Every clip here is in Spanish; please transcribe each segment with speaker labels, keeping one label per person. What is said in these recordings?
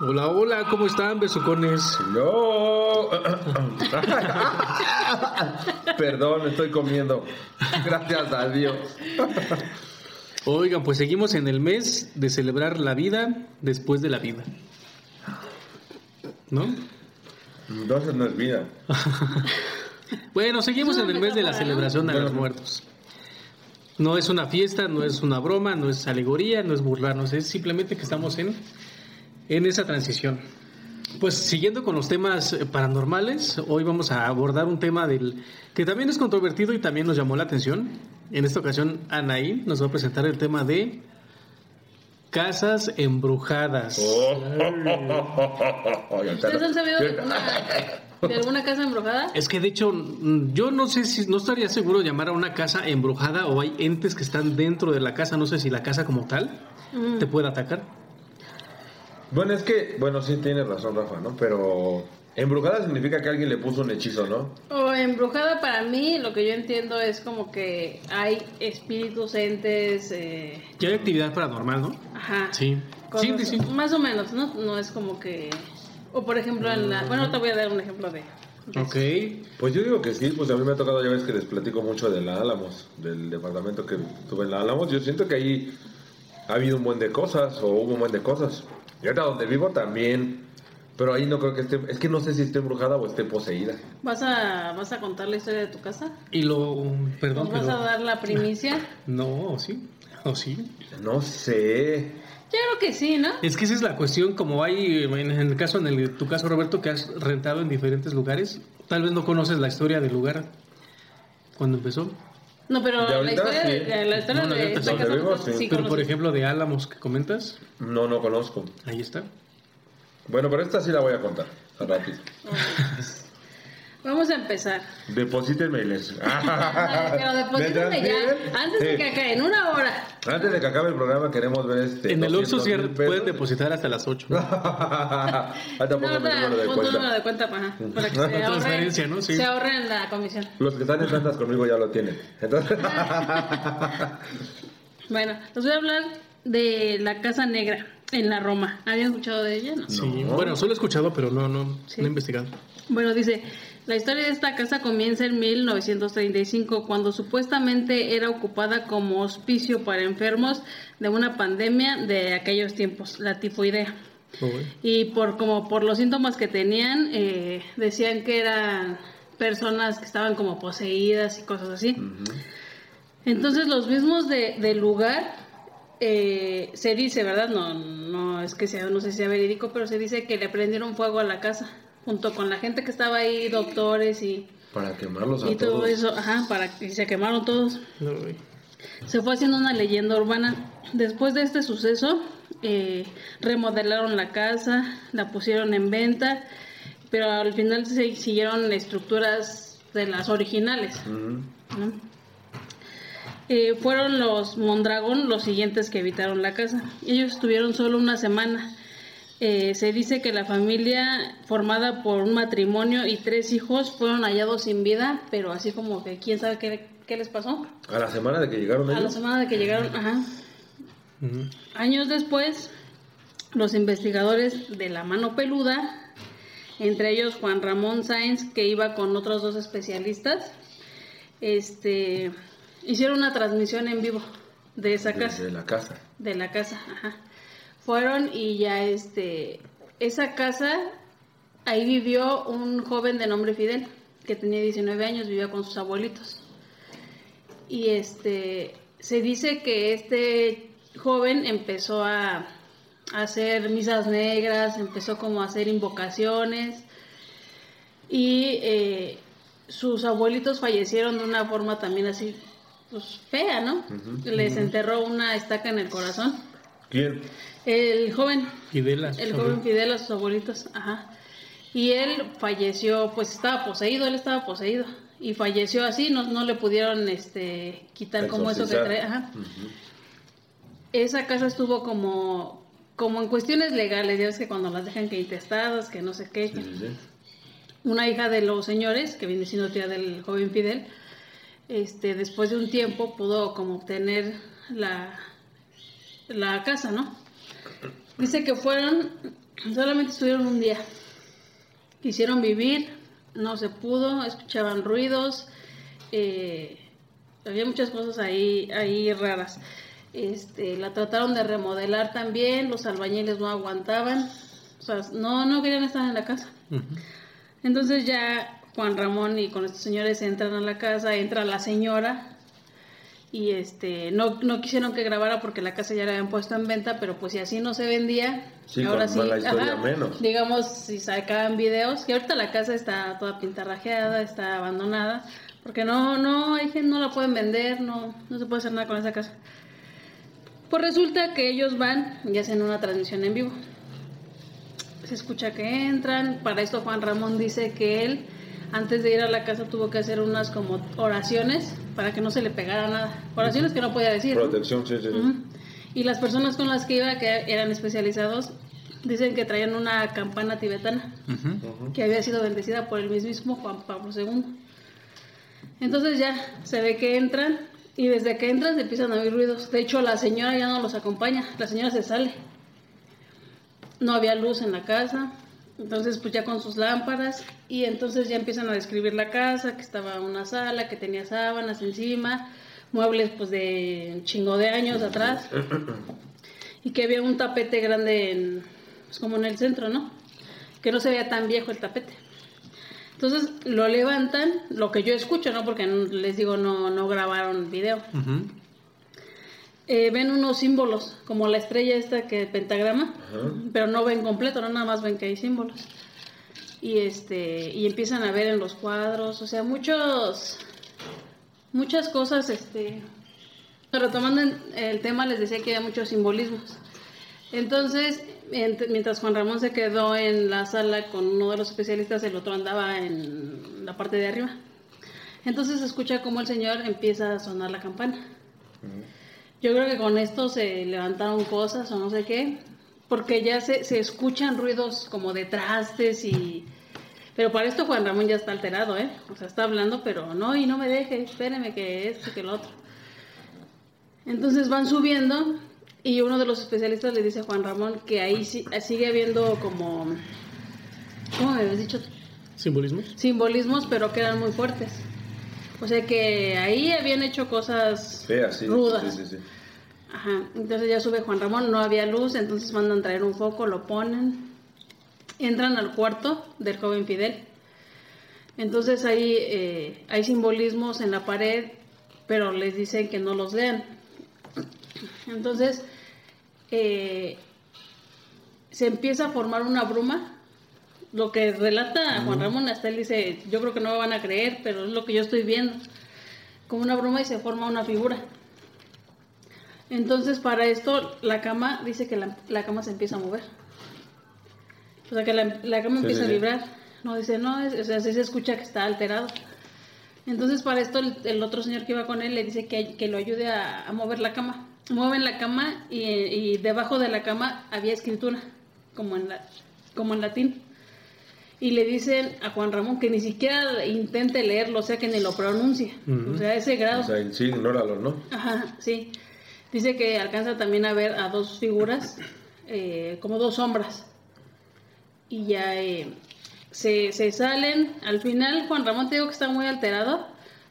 Speaker 1: Hola, hola, ¿cómo están, besucones?
Speaker 2: No. Perdón, estoy comiendo. Gracias a Dios.
Speaker 1: Oigan, pues seguimos en el mes de celebrar la vida después de la vida. ¿No?
Speaker 2: Entonces no es vida.
Speaker 1: Bueno, seguimos en el mes de la celebración de los muertos. No es una fiesta, no es una broma, no es alegoría, no es burlarnos, es simplemente que estamos en, en esa transición. Pues siguiendo con los temas eh, paranormales, hoy vamos a abordar un tema del que también es controvertido y también nos llamó la atención. En esta ocasión, Anaí nos va a presentar el tema de casas embrujadas.
Speaker 3: ¿Ustedes han sabido de alguna, de alguna casa embrujada?
Speaker 1: Es que de hecho, mm, yo no sé si, no estaría seguro de llamar a una casa embrujada o hay entes que están dentro de la casa, no sé si la casa como tal te puede atacar.
Speaker 2: Bueno, es que, bueno, sí tienes razón, Rafa, ¿no? Pero embrujada significa que alguien le puso un hechizo, ¿no?
Speaker 3: O embrujada para mí, lo que yo entiendo es como que hay espíritus, entes, eh,
Speaker 1: Ya hay actividad paranormal, ¿no?
Speaker 3: ajá.
Speaker 1: Sí. Sí,
Speaker 3: cosas-
Speaker 1: sí, sí.
Speaker 3: Más o menos, ¿no? No es como que... O por ejemplo en la... Bueno, te voy a dar un ejemplo de... de
Speaker 1: Ok.
Speaker 2: Pues yo digo que sí, pues a mí me ha tocado, ya ves que les platico mucho de la Álamos, del departamento que tuve en la Álamos. Yo siento que ahí ha habido un buen de cosas, o hubo un buen de cosas. Y ahorita donde vivo también, pero ahí no creo que esté, es que no sé si esté embrujada o esté poseída.
Speaker 3: ¿Vas a, ¿Vas a contar la historia de tu casa?
Speaker 1: Y lo, perdón,
Speaker 3: ¿Nos vas
Speaker 1: pero...
Speaker 3: a dar la primicia?
Speaker 1: No, ¿o sí? ¿O sí?
Speaker 2: No sé.
Speaker 3: Yo creo que sí, ¿no?
Speaker 1: Es que esa es la cuestión, como hay en el caso, en el, tu caso Roberto, que has rentado en diferentes lugares, tal vez no conoces la historia del lugar cuando empezó.
Speaker 3: No, pero
Speaker 2: De
Speaker 3: la historia,
Speaker 2: sí.
Speaker 3: de, la historia
Speaker 1: No,
Speaker 3: de esta
Speaker 2: donde
Speaker 3: casa
Speaker 2: vivo,
Speaker 3: tú-
Speaker 2: sí.
Speaker 3: sí
Speaker 1: Pero por ejemplo de Álamos que comentas,
Speaker 2: No, no conozco.
Speaker 1: ahí está.
Speaker 2: Bueno, pero esta sí la voy a contar. a ratito.
Speaker 3: Vamos a empezar.
Speaker 2: Deposítenme les.
Speaker 3: Pero deposítame ya, antes de que acabe, en una hora.
Speaker 2: Antes de que acabe el programa queremos ver este.
Speaker 1: en el Oxxo
Speaker 2: 200
Speaker 1: sí
Speaker 2: mil pesos.
Speaker 1: pueden depositar hasta las 8.
Speaker 2: Ah,
Speaker 3: No,
Speaker 2: número de
Speaker 3: número
Speaker 2: cuenta.
Speaker 3: de cuenta para, para que se ahorren,
Speaker 1: Transferencia, ¿no? Sí.
Speaker 3: se ahorren la comisión.
Speaker 2: Los que están en ventas conmigo ya lo tienen. Entonces,
Speaker 3: Bueno, les voy a hablar de la Casa Negra en la Roma. ¿Habían escuchado de ella? No.
Speaker 1: Sí,
Speaker 2: No.
Speaker 1: bueno, solo he escuchado, pero no, no,
Speaker 3: Sí.
Speaker 1: no he investigado.
Speaker 3: Bueno, dice, la historia de esta casa comienza en 1935, cuando supuestamente era ocupada como hospicio para enfermos de una pandemia de aquellos tiempos, la tifoidea. Y por como por los síntomas que tenían, eh, decían que eran personas que estaban como poseídas y cosas así. Entonces los mismos de, del lugar eh, se dice, ¿verdad? No, no es que sea, no sé si sea verídico, pero se dice que le prendieron fuego a la casa junto con la gente que estaba ahí, doctores y,
Speaker 2: para quemarlos a
Speaker 3: y todo
Speaker 2: todos.
Speaker 3: eso, ajá, para que y se quemaron todos.
Speaker 1: No,
Speaker 3: Se fue haciendo una leyenda urbana. Después de este suceso, eh, remodelaron la casa, la pusieron en venta, pero al final se siguieron estructuras de las originales. Eh, fueron los Mondragón los siguientes que evitaron la casa. Ellos estuvieron solo una semana. Eh, se dice que la familia formada por un matrimonio y tres hijos fueron hallados sin vida, pero así como que quién sabe qué, qué les pasó.
Speaker 2: A la semana de que llegaron
Speaker 3: A la
Speaker 2: ellos.
Speaker 3: semana de que llegaron, ajá. Años después, los investigadores de la mano peluda, entre ellos Juan Ramón Sáenz, que iba con otros dos especialistas, este, hicieron una transmisión en vivo de esa casa,
Speaker 2: Desde la casa.
Speaker 3: de la casa, ajá. Fueron y ya, este, esa casa, ahí vivió un joven de nombre Fidel, que tenía 19 años, vivía con sus abuelitos. Y este, se dice que este joven empezó a, a hacer misas negras, empezó como a hacer invocaciones y eh, sus abuelitos fallecieron de una forma también así, pues fea, ¿no? Les enterró una estaca en el corazón.
Speaker 2: ¿Quién?
Speaker 3: El joven, el joven Fidel a sus abuelitos, ajá. Y él falleció, pues estaba poseído, él estaba poseído. Y falleció así, no, no le pudieron este, quitar como eso que trae. Ajá. Esa casa estuvo como, como en cuestiones legales, ya ves que cuando las dejan que intestadas, que no sé qué.
Speaker 2: Sí, sí, sí.
Speaker 3: Una hija de los señores, que viene siendo tía del joven Fidel, este, después de un tiempo pudo como obtener la, la casa, ¿no? Dice que fueron, solamente estuvieron un día. Quisieron vivir, no se pudo, escuchaban ruidos, eh, había muchas cosas ahí, ahí raras. Este, la trataron de remodelar también, los albañiles no aguantaban, o sea, no, no querían estar en la casa. Entonces ya Juan Ramón y con estos señores entran a la casa, entra la señora y este no, no quisieron que grabara porque la casa ya la habían puesto en venta, pero pues si así no se vendía,
Speaker 2: Sí,
Speaker 3: ahora
Speaker 2: con
Speaker 3: sí, ajá,
Speaker 2: menos.
Speaker 3: digamos si sacaban videos, que ahorita la casa está toda pintarrajeada, está abandonada, porque no, no, hay gente, no la pueden vender, no, no se puede hacer nada con esa casa. Pues resulta que ellos van y hacen una transmisión en vivo. Se escucha que entran. Para esto Juan Ramón dice que él, antes de ir a la casa, tuvo que hacer unas como oraciones para que no se le pegara nada. Oraciones que no podía decir. ¿no?
Speaker 2: Protección, sí, sí. sí.
Speaker 3: Ujú. Y las personas con las que iba, que eran especializados, dicen que traían una campana tibetana
Speaker 1: Ujú.
Speaker 3: que había sido bendecida por el mismo Juan Pablo II. Entonces ya se ve que entran y desde que entran se empiezan a oír ruidos. De hecho, la señora ya no los acompaña, la señora se sale. No había luz en la casa, entonces pues ya con sus lámparas y entonces ya empiezan a describir la casa, que estaba una sala, que tenía sábanas encima, muebles pues de chingo de años atrás y que había un tapete grande en, pues, como en el centro, ¿no? Que no se veía tan viejo el tapete. Entonces lo levantan, lo que yo escucho, ¿no? Porque les digo, no, no grabaron video. Eh, ven unos símbolos, como la estrella esta que pentagrama,
Speaker 2: Ajá.
Speaker 3: pero no ven completo, no nada más ven que hay símbolos. Y este, y empiezan a ver en los cuadros, o sea, muchos, muchas cosas, este, retomando el tema, les decía que había muchos simbolismos. Entonces, ent- mientras Juan Ramón se quedó en la sala con uno de los especialistas, el otro andaba en la parte de arriba. Entonces se escucha como el señor empieza a sonar la campana. Yo creo que con esto se levantaron cosas o no sé qué, porque ya se, se escuchan ruidos como de trastes y... Pero para esto Juan Ramón ya está alterado, ¿eh? O sea, está hablando, pero no, y no me deje, espéreme que esto, que lo otro. Entonces van subiendo y uno de los especialistas le dice a Juan Ramón que ahí sí- sigue habiendo como... ¿Cómo me habías dicho?
Speaker 1: ¿Simbolismos?
Speaker 3: Simbolismos, pero que eran muy fuertes. O sea que ahí habían hecho cosas
Speaker 2: Feas, sí.
Speaker 3: rudas.
Speaker 2: Sí, sí, sí.
Speaker 3: Ajá, entonces ya sube Juan Ramón, no había luz, entonces mandan traer un foco, lo ponen, entran al cuarto del joven Fidel. Entonces ahí eh, hay simbolismos en la pared, pero les dicen que no los lean. Entonces eh, se empieza a formar una bruma. Lo que relata Juan Ramón, hasta él dice, yo creo que no me van a creer, pero es lo que yo estoy viendo. Como una bruma y se forma una figura. Entonces, para esto, la cama, dice que la, la cama se empieza a mover. O sea, que la, la cama empieza a vibrar. No, dice, no, es- o sea, sí se escucha que está alterado. Entonces, para esto, el, el otro señor que iba con él le dice que, que lo ayude a, a mover la cama. Mueven la cama y, y debajo de la cama había escritura, como en, la, como en latín. Y le dicen a Juan Ramón que ni siquiera intente leerlo, o sea, que ni lo pronuncie.
Speaker 1: Ujú.
Speaker 3: O sea, a ese grado.
Speaker 2: O sea, sí, ignóralo, ¿no?
Speaker 3: Ajá, sí. Dice que alcanza también a ver a dos figuras, eh, como dos sombras. Y ya eh, se, se salen. Al final, Juan Ramón te digo que está muy alterado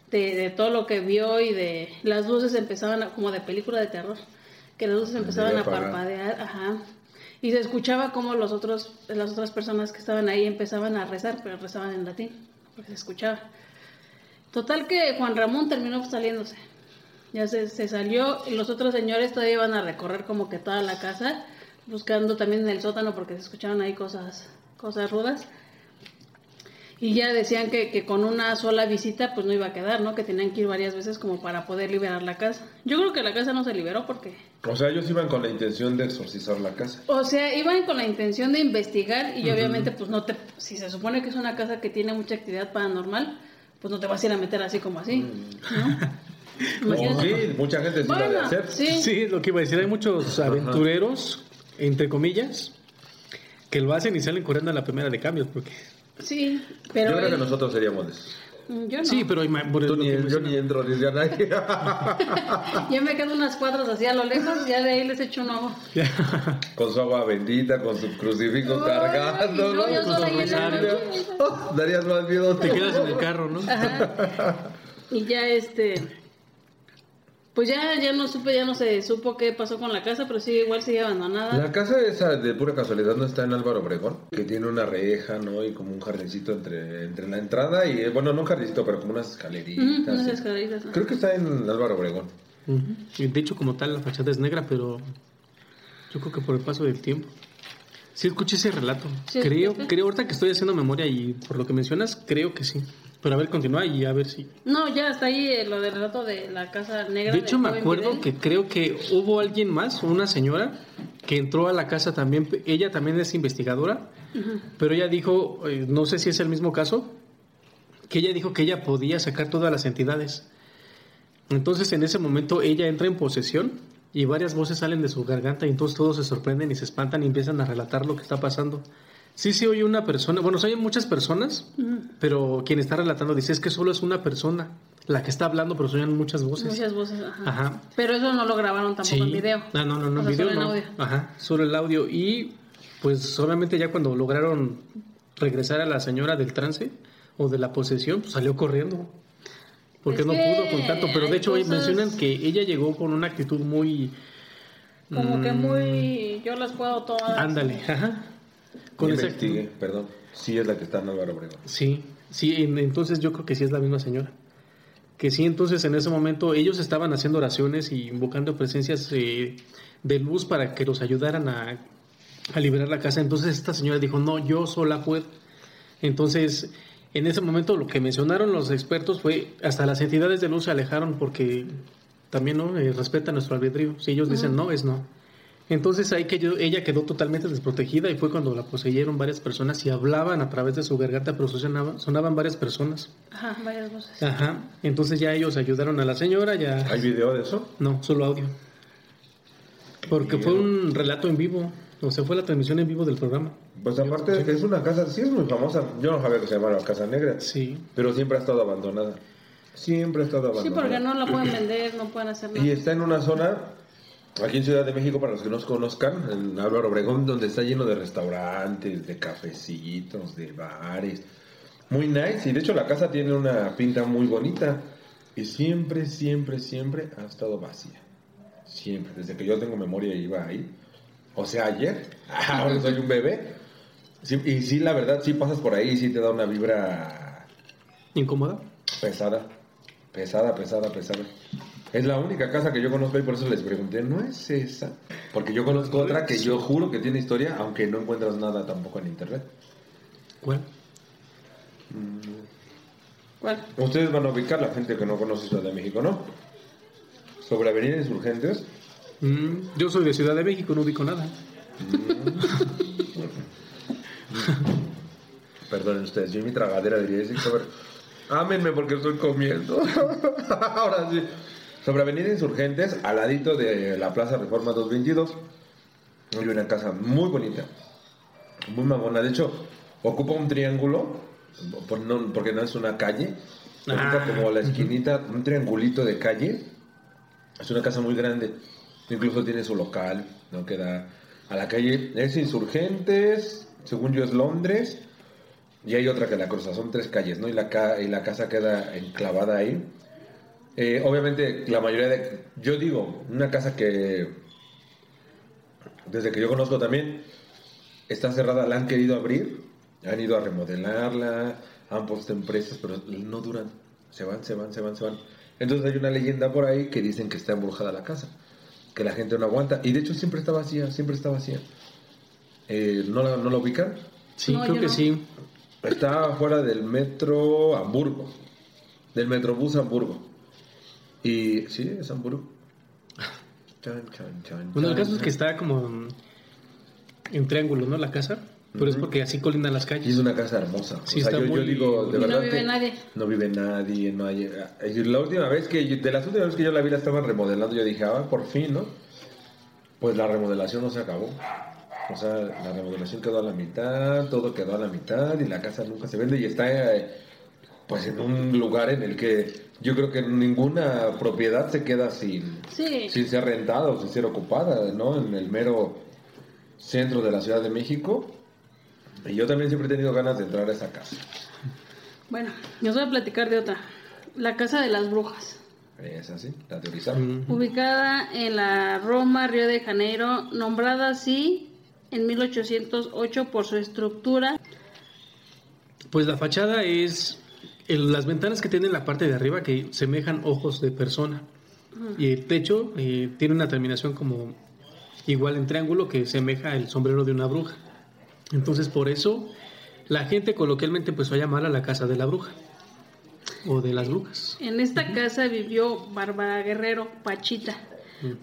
Speaker 3: de, de todo lo que vio y de las luces empezaban a- como de película de terror. Que las luces empezaban a parpadear, ajá. Y se escuchaba como los otros, las otras personas que estaban ahí empezaban a rezar, pero rezaban en latín, porque se escuchaba. Total que Juan Ramón terminó saliéndose. Ya se, se salió y los otros señores todavía iban a recorrer como que toda la casa, buscando también en el sótano porque se escuchaban ahí cosas, cosas rudas. Y ya decían que, que con una sola visita pues no iba a quedar, ¿no? Que tenían que ir varias veces como para poder liberar la casa. Yo creo que la casa no se liberó porque...
Speaker 2: O sea, ellos iban con la intención de exorcizar la casa.
Speaker 3: O sea, iban con la intención de investigar y obviamente pues no te... Si se supone que es una casa que tiene mucha actividad paranormal, pues no te vas a ir a meter así como así, ¿no?
Speaker 2: O
Speaker 3: Imagínate.
Speaker 2: sí, mucha gente sí lo ha de
Speaker 3: Bueno,
Speaker 2: hacer.
Speaker 3: sí.
Speaker 1: Sí, lo que iba a decir. Hay muchos aventureros, entre comillas, que lo hacen y salen corriendo a la primera de cambios. Porque
Speaker 3: Sí, pero...
Speaker 2: Yo creo que nosotros seríamos de esos.
Speaker 3: Mm, Yo no.
Speaker 1: Sí, pero por
Speaker 2: Tú ni, yo ni entro, ni a nadie.
Speaker 3: Yo me quedo unas cuadras así a lo lejos, ya de ahí les echo un ojo.
Speaker 2: con su agua bendita, con su crucifijo cargando,
Speaker 3: no, yo noche.
Speaker 2: Oh, darías más miedo.
Speaker 1: Te quedas en el carro, ¿no?
Speaker 3: Ajá. Y ya este. Pues ya, ya no supe, ya no se supo qué pasó con la casa, pero sí, igual sigue abandonada.
Speaker 2: La casa esa de pura casualidad no está en Álvaro Obregón, que tiene una reja, ¿no? Y como un jardincito entre, entre la entrada y, eh, bueno, no un jardincito, pero como unas escaleritas.
Speaker 3: Ujú, unas
Speaker 2: sí.
Speaker 3: escaleritas, ¿no?
Speaker 2: Creo que está en Álvaro Obregón.
Speaker 1: Ujú. Y De hecho, como tal, la fachada es negra, pero yo creo que por el paso del tiempo. Sí, escuché ese relato.
Speaker 3: Sí,
Speaker 1: creo, creo, ahorita que estoy haciendo memoria y por lo que mencionas, creo que sí. Pero a ver, continúa y a ver si.
Speaker 3: No, ya está ahí eh, lo del relato de la casa negra.
Speaker 1: De hecho,
Speaker 3: del
Speaker 1: me acuerdo que creo que hubo alguien más, una señora, que entró a la casa también. Ella también es investigadora, pero ella dijo, eh, no sé si es el mismo caso, que ella dijo que ella podía sacar todas las entidades. Entonces, en ese momento, ella entra en posesión y varias voces salen de su garganta y entonces todos se sorprenden y se espantan y empiezan a relatar lo que está pasando. Sí se oye una persona, bueno, se oyen muchas personas, pero quien está relatando dice es que solo es una persona la que está hablando, pero se oyen muchas voces.
Speaker 3: Muchas voces, ajá.
Speaker 1: Ajá.
Speaker 3: Pero eso no lo grabaron tampoco en video.
Speaker 1: Ah, no, no, no,
Speaker 3: O sea,
Speaker 1: video
Speaker 3: solo en
Speaker 1: no.
Speaker 3: audio.
Speaker 1: Ajá, solo el audio. Y pues obviamente ya cuando lograron regresar a la señora del trance o de la posesión, pues salió corriendo. Porque
Speaker 3: Es
Speaker 1: no pudo con tanto. Pero de hecho
Speaker 3: cosas-
Speaker 1: mencionan que ella llegó con una actitud muy...
Speaker 3: Como que
Speaker 1: mm,
Speaker 3: muy. Yo las puedo todas.
Speaker 1: Ándale, ajá. Con esa
Speaker 2: Investigué,
Speaker 1: actitud.
Speaker 2: perdón. Sí es la que está en Álvaro Obregón.
Speaker 1: Sí, sí, en- entonces yo creo que sí es la misma señora. Que sí, entonces en ese momento ellos estaban haciendo oraciones y invocando presencias eh, de luz para que los ayudaran a, a liberar la casa. Entonces esta señora dijo, no, yo sola puedo. Entonces, en ese momento lo que mencionaron los expertos fue, hasta las entidades de luz se alejaron porque también no Eh, respetan nuestro albedrío. Si ellos dicen no, es no. Entonces ahí que yo- ella quedó totalmente desprotegida y fue cuando la poseyeron varias personas y hablaban a través de su garganta, pero sonaban, sonaban varias personas.
Speaker 3: Ajá, varias voces.
Speaker 1: Ajá. Entonces ya ellos ayudaron a la señora, ya...
Speaker 2: ¿Hay video de eso?
Speaker 1: No, solo audio. Porque fue un relato en vivo, o sea, fue la transmisión en vivo del programa.
Speaker 2: Pues aparte de que es una casa, sí es muy famosa. Yo no sabía que se llamaba Casa Negra,
Speaker 1: Sí.
Speaker 2: pero siempre ha estado abandonada. Siempre ha estado
Speaker 3: Sí,
Speaker 2: abandonada.
Speaker 3: porque no la pueden vender, no pueden hacer nada.
Speaker 2: Y está en una zona, aquí en Ciudad de México, para los que no conozcan, en Álvaro Obregón, donde está lleno de restaurantes, de cafecitos, de bares. Muy nice. Y de hecho la casa tiene una pinta muy bonita. Y siempre, siempre, siempre ha estado vacía. Siempre. Desde que yo tengo memoria iba ahí. O sea, ayer. Ahora soy un bebé. Sí, y sí, la verdad, sí pasas por ahí y sí te da una vibra
Speaker 1: ¿Incómoda?
Speaker 2: Pesada, pesada, pesada, pesada. Es la única casa que yo conozco y por eso les pregunté, ¿no es esa? Porque yo conozco otra que yo juro que tiene historia, aunque no encuentras nada tampoco en internet.
Speaker 1: ¿Cuál?
Speaker 3: ¿Cuál?
Speaker 2: Ustedes van a ubicar la gente que no conoce Ciudad de México, ¿no? Sobre Avenida Insurgentes,
Speaker 1: Mm, yo soy de Ciudad de México, no ubico nada.
Speaker 2: perdonen ustedes, yo en mi tragadera diría decir, sobre, ámenme porque estoy comiendo. Ahora sí. Sobre Avenida Insurgentes, al ladito de la Plaza Reforma 222, hay una casa muy bonita, muy mamona. De hecho, ocupa un triángulo, por no- porque no es una calle, ocupa
Speaker 1: Ah.
Speaker 2: como la esquinita, un triangulito de calle. Es una casa muy grande, incluso tiene su local, ¿no? Que da a la calle. Es Insurgentes, según yo es Londres, y hay otra que la cruza, son tres calles, ¿no? Y la, ca- y la casa queda enclavada ahí. Eh, obviamente, la mayoría de. Yo digo, una casa que. Desde que yo conozco también, está cerrada, la han querido abrir, han ido a remodelarla, han puesto empresas, pero no duran. Se van, se van, se van, se van. Entonces hay una leyenda por ahí que dicen que está embrujada la casa, que la gente no aguanta. Y de hecho siempre está vacía, siempre está vacía. Eh, ¿no, la, ¿No la ubican?
Speaker 1: Sí,
Speaker 3: No,
Speaker 1: creo que
Speaker 3: no.
Speaker 1: sí.
Speaker 2: Está fuera del metro Hamburgo, del metrobús Hamburgo. Y sí, es Hamburgo. Chan, chan, chan,
Speaker 1: Bueno, el caso es que está como en triángulo, ¿no? La casa. Pero es porque así colindan las
Speaker 2: Y es
Speaker 1: calles.
Speaker 2: una casa hermosa.
Speaker 1: Sí,
Speaker 2: o sea,
Speaker 1: está
Speaker 2: yo, yo digo, de
Speaker 3: Y no
Speaker 2: verdad.
Speaker 3: vive
Speaker 2: que
Speaker 3: nadie.
Speaker 2: No vive nadie, no hay. eh, La última vez que. yo- de las últimas veces que yo la vi, la estaban remodelando. Yo dije, ah, por fin, ¿no? Pues la remodelación no se acabó. O sea, la remodelación quedó a la mitad, todo quedó a la mitad y la casa nunca se vende y está. eh, pues en un lugar en el que yo creo que ninguna propiedad se queda sin,
Speaker 3: Sí.
Speaker 2: sin ser rentada o sin ser ocupada, ¿no? En el mero centro de la Ciudad de México. Y yo también siempre he tenido ganas de entrar a esa casa.
Speaker 3: Bueno, les voy a platicar de otra. La Casa de las Brujas.
Speaker 2: Es así, la.
Speaker 1: Mm.
Speaker 3: Ubicada en la Roma, Río de Janeiro, nombrada así en 1808 por su estructura.
Speaker 1: Pues la fachada es el- las ventanas que tienen en la parte de arriba que semejan ojos de persona. Y el techo eh, tiene una terminación como igual en triángulo que semeja el sombrero de una bruja. Entonces por eso la gente coloquialmente va a llamar a la casa de la bruja o de las brujas.
Speaker 3: En esta casa vivió Bárbara Guerrero, Pachita,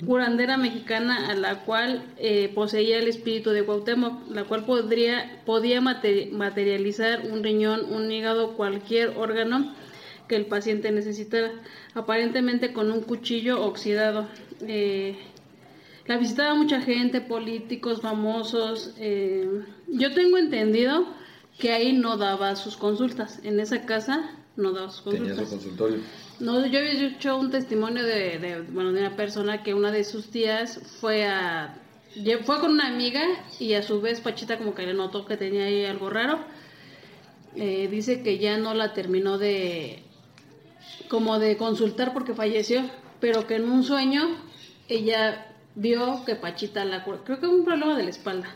Speaker 3: curandera mexicana a la cual eh, poseía el espíritu de Cuauhtémoc, la cual podría, podía mate- materializar un riñón, un hígado, cualquier órgano que el paciente necesitara, aparentemente con un cuchillo oxidado. Eh, la visitaba mucha gente, políticos, famosos. eh, yo tengo entendido que ahí no daba sus consultas. En esa casa no daba sus
Speaker 2: Tenía su consultorio.
Speaker 3: No, yo había hecho un testimonio de, de, bueno, de una persona que una de sus tías fue a fue con una amiga y a su vez Pachita como que le notó que tenía ahí algo raro. Eh, dice que ya no la terminó de como de consultar porque falleció, pero que en un sueño ella vio que Pachita la creo que un problema de la espalda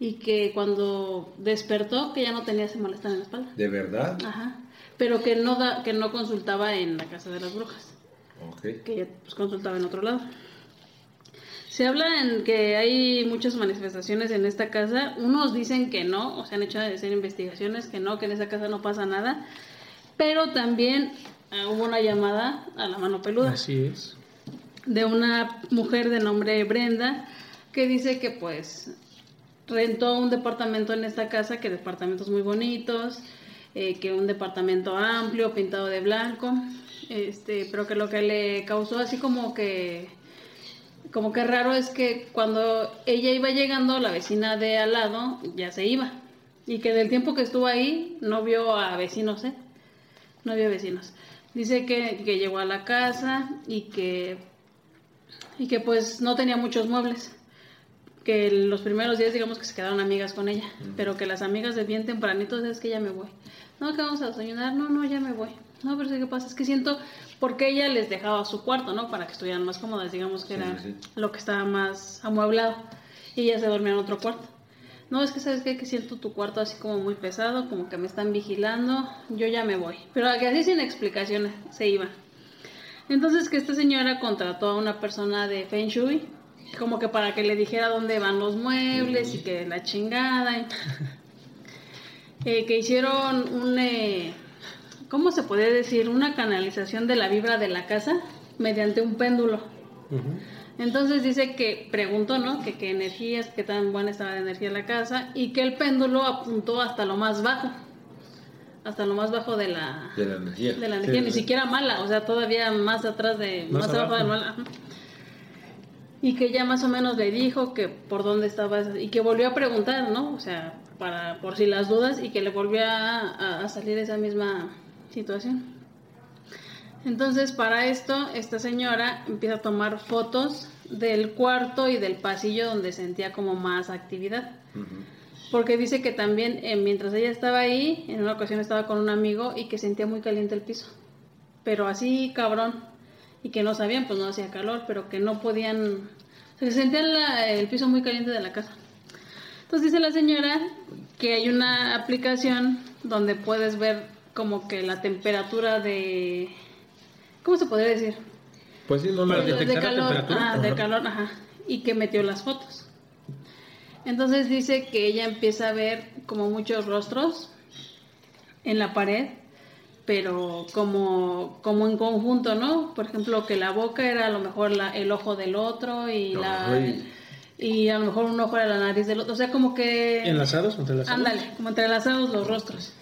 Speaker 3: y que cuando despertó que ya no tenía ese malestar en la espalda.
Speaker 2: ¿De verdad?
Speaker 3: Ajá. Pero que no da, que no consultaba en la casa de las brujas,
Speaker 2: Ok.
Speaker 3: que ella pues, consultaba en otro lado. Se habla en que hay muchas manifestaciones en esta casa. Unos dicen que no, o se han hecho de hacer investigaciones que no, que en esa casa no pasa nada. Pero también ah, hubo una llamada a la mano peluda
Speaker 1: Así es.
Speaker 3: de una mujer de nombre Brenda que dice que pues rentó un departamento en esta casa, que departamentos muy bonitos, eh, que un departamento amplio, pintado de blanco, este, pero que lo que le causó así como que como que raro es que cuando ella iba llegando, la vecina de al lado ya se iba. Y que del tiempo que estuvo ahí no vio a vecinos, ¿eh? No vio vecinos. Dice que, que llegó a la casa y que y que pues no tenía muchos muebles. Que los primeros días digamos que se quedaron amigas con ella, pero que las amigas de bien tempranito es que ya me voy. No, que vamos a desayunar, no, no, ya me voy. No, pero ¿sí ¿qué pasa? Es que siento, porque ella les dejaba su cuarto, ¿no? Para que estuvieran más cómodas, digamos que
Speaker 2: Sí,
Speaker 3: era
Speaker 2: sí.
Speaker 3: lo que estaba más amueblado. Y ella se dormía en otro cuarto. No, es que sabes qué? que siento tu cuarto así como muy pesado, como que me están vigilando, yo ya me voy. Pero que así sin explicaciones se iba. Entonces que esta señora contrató a una persona de Feng Shui, como que para que le dijera dónde van los muebles y que la chingada. y- Eh, que hicieron un, eh, ¿cómo se puede decir? Una canalización de la vibra de la casa mediante un péndulo. Entonces dice que preguntó, ¿no? Que qué energías, qué tan buena estaba de energía la casa y que el péndulo apuntó hasta lo más bajo, hasta lo más bajo de la,
Speaker 2: De la energía.
Speaker 3: de la energía,
Speaker 1: Sí,
Speaker 3: ni
Speaker 1: sí.
Speaker 3: siquiera mala, o sea, todavía más atrás de,
Speaker 1: Más
Speaker 3: más, abajo,
Speaker 1: abajo.
Speaker 3: de mala. Y que ya más o menos le dijo que por dónde estaba y que volvió a preguntar, ¿no? O sea, para por si las dudas y que le volvió a, a- a salir esa misma situación. Entonces, para esto, esta señora empieza a tomar fotos del cuarto y del pasillo donde sentía como más actividad. Porque dice que también eh, mientras ella estaba ahí, en una ocasión estaba con un amigo y que sentía muy caliente el piso. Pero así cabrón. Y que no sabían, pues no hacía calor, pero que no podían... o sea, que sentían la- el piso muy caliente de la casa. Entonces dice la señora que hay una aplicación donde puedes ver como que la temperatura de... ¿Cómo se podría decir?
Speaker 2: Pues sí, no la
Speaker 3: de,
Speaker 1: detectar
Speaker 3: de
Speaker 1: la
Speaker 3: calor, ajá, de calor, ajá, y que metió las fotos. Entonces dice que ella empieza a ver como muchos rostros en la pared, pero como, como en conjunto, ¿no? Por ejemplo, que la boca era a lo mejor la- el ojo del otro y la y a lo mejor un ojo era la nariz del otro, o sea, como que
Speaker 1: ¿Enlazados o entrelazados?
Speaker 3: Ándale, como entrelazados los rostros.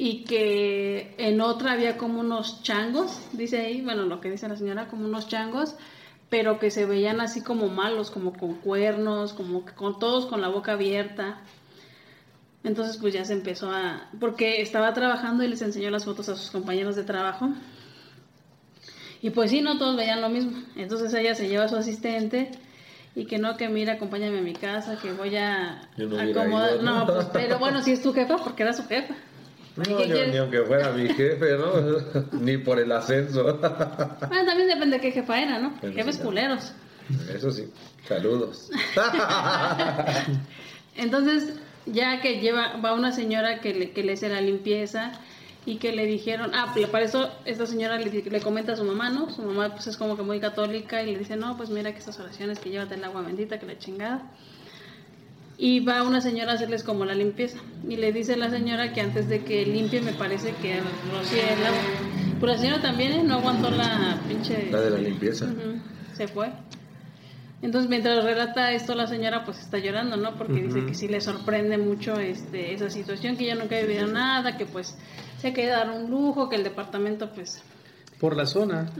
Speaker 3: Y que en otra había como unos changos, dice ahí, bueno, lo que dice la señora, como unos changos, pero que se veían así como malos, como con cuernos, como que con todos con la boca abierta. Entonces pues ya se empezó a... Porque estaba trabajando y les enseñó las fotos a sus compañeros de trabajo. Y pues sí, no todos veían lo mismo. Entonces ella se lleva a su asistente y que no, que mira, acompáñame a mi casa, que voy a
Speaker 2: Yo no hubiera
Speaker 3: acomodar.
Speaker 2: ido,
Speaker 3: No,
Speaker 2: ¿no?
Speaker 3: pues, pero bueno, si es tu jefa, porque era su jefa.
Speaker 2: No,
Speaker 3: ¿Y qué
Speaker 2: yo ni aunque fuera mi jefe, ¿no? ni por el ascenso.
Speaker 3: Bueno, también depende de qué jefa era, ¿no? Jefes
Speaker 2: sí,
Speaker 3: culeros.
Speaker 2: Eso sí. Saludos.
Speaker 3: Entonces, ya que lleva, va una señora que le, que le hace la limpieza y que le dijeron, ah, pues, para eso esta señora le, le comenta a su mamá, ¿no? Su mamá pues es como que muy católica y le dice, no, pues mira que estas oraciones que llévate el agua bendita, que la chingada. Y va una señora a hacerles como la limpieza. Y le dice la señora que antes de que limpie me parece que rocíe el agua. Pues la señora también ¿eh? no aguantó la pinche...
Speaker 2: La de la limpieza.
Speaker 3: Se fue. Entonces, mientras relata esto, la señora pues está llorando, ¿no? Porque dice que sí le sorprende mucho este, esa situación, que ella nunca ha vivido nada, que pues se queda dar un lujo, que el departamento pues
Speaker 1: Por la zona.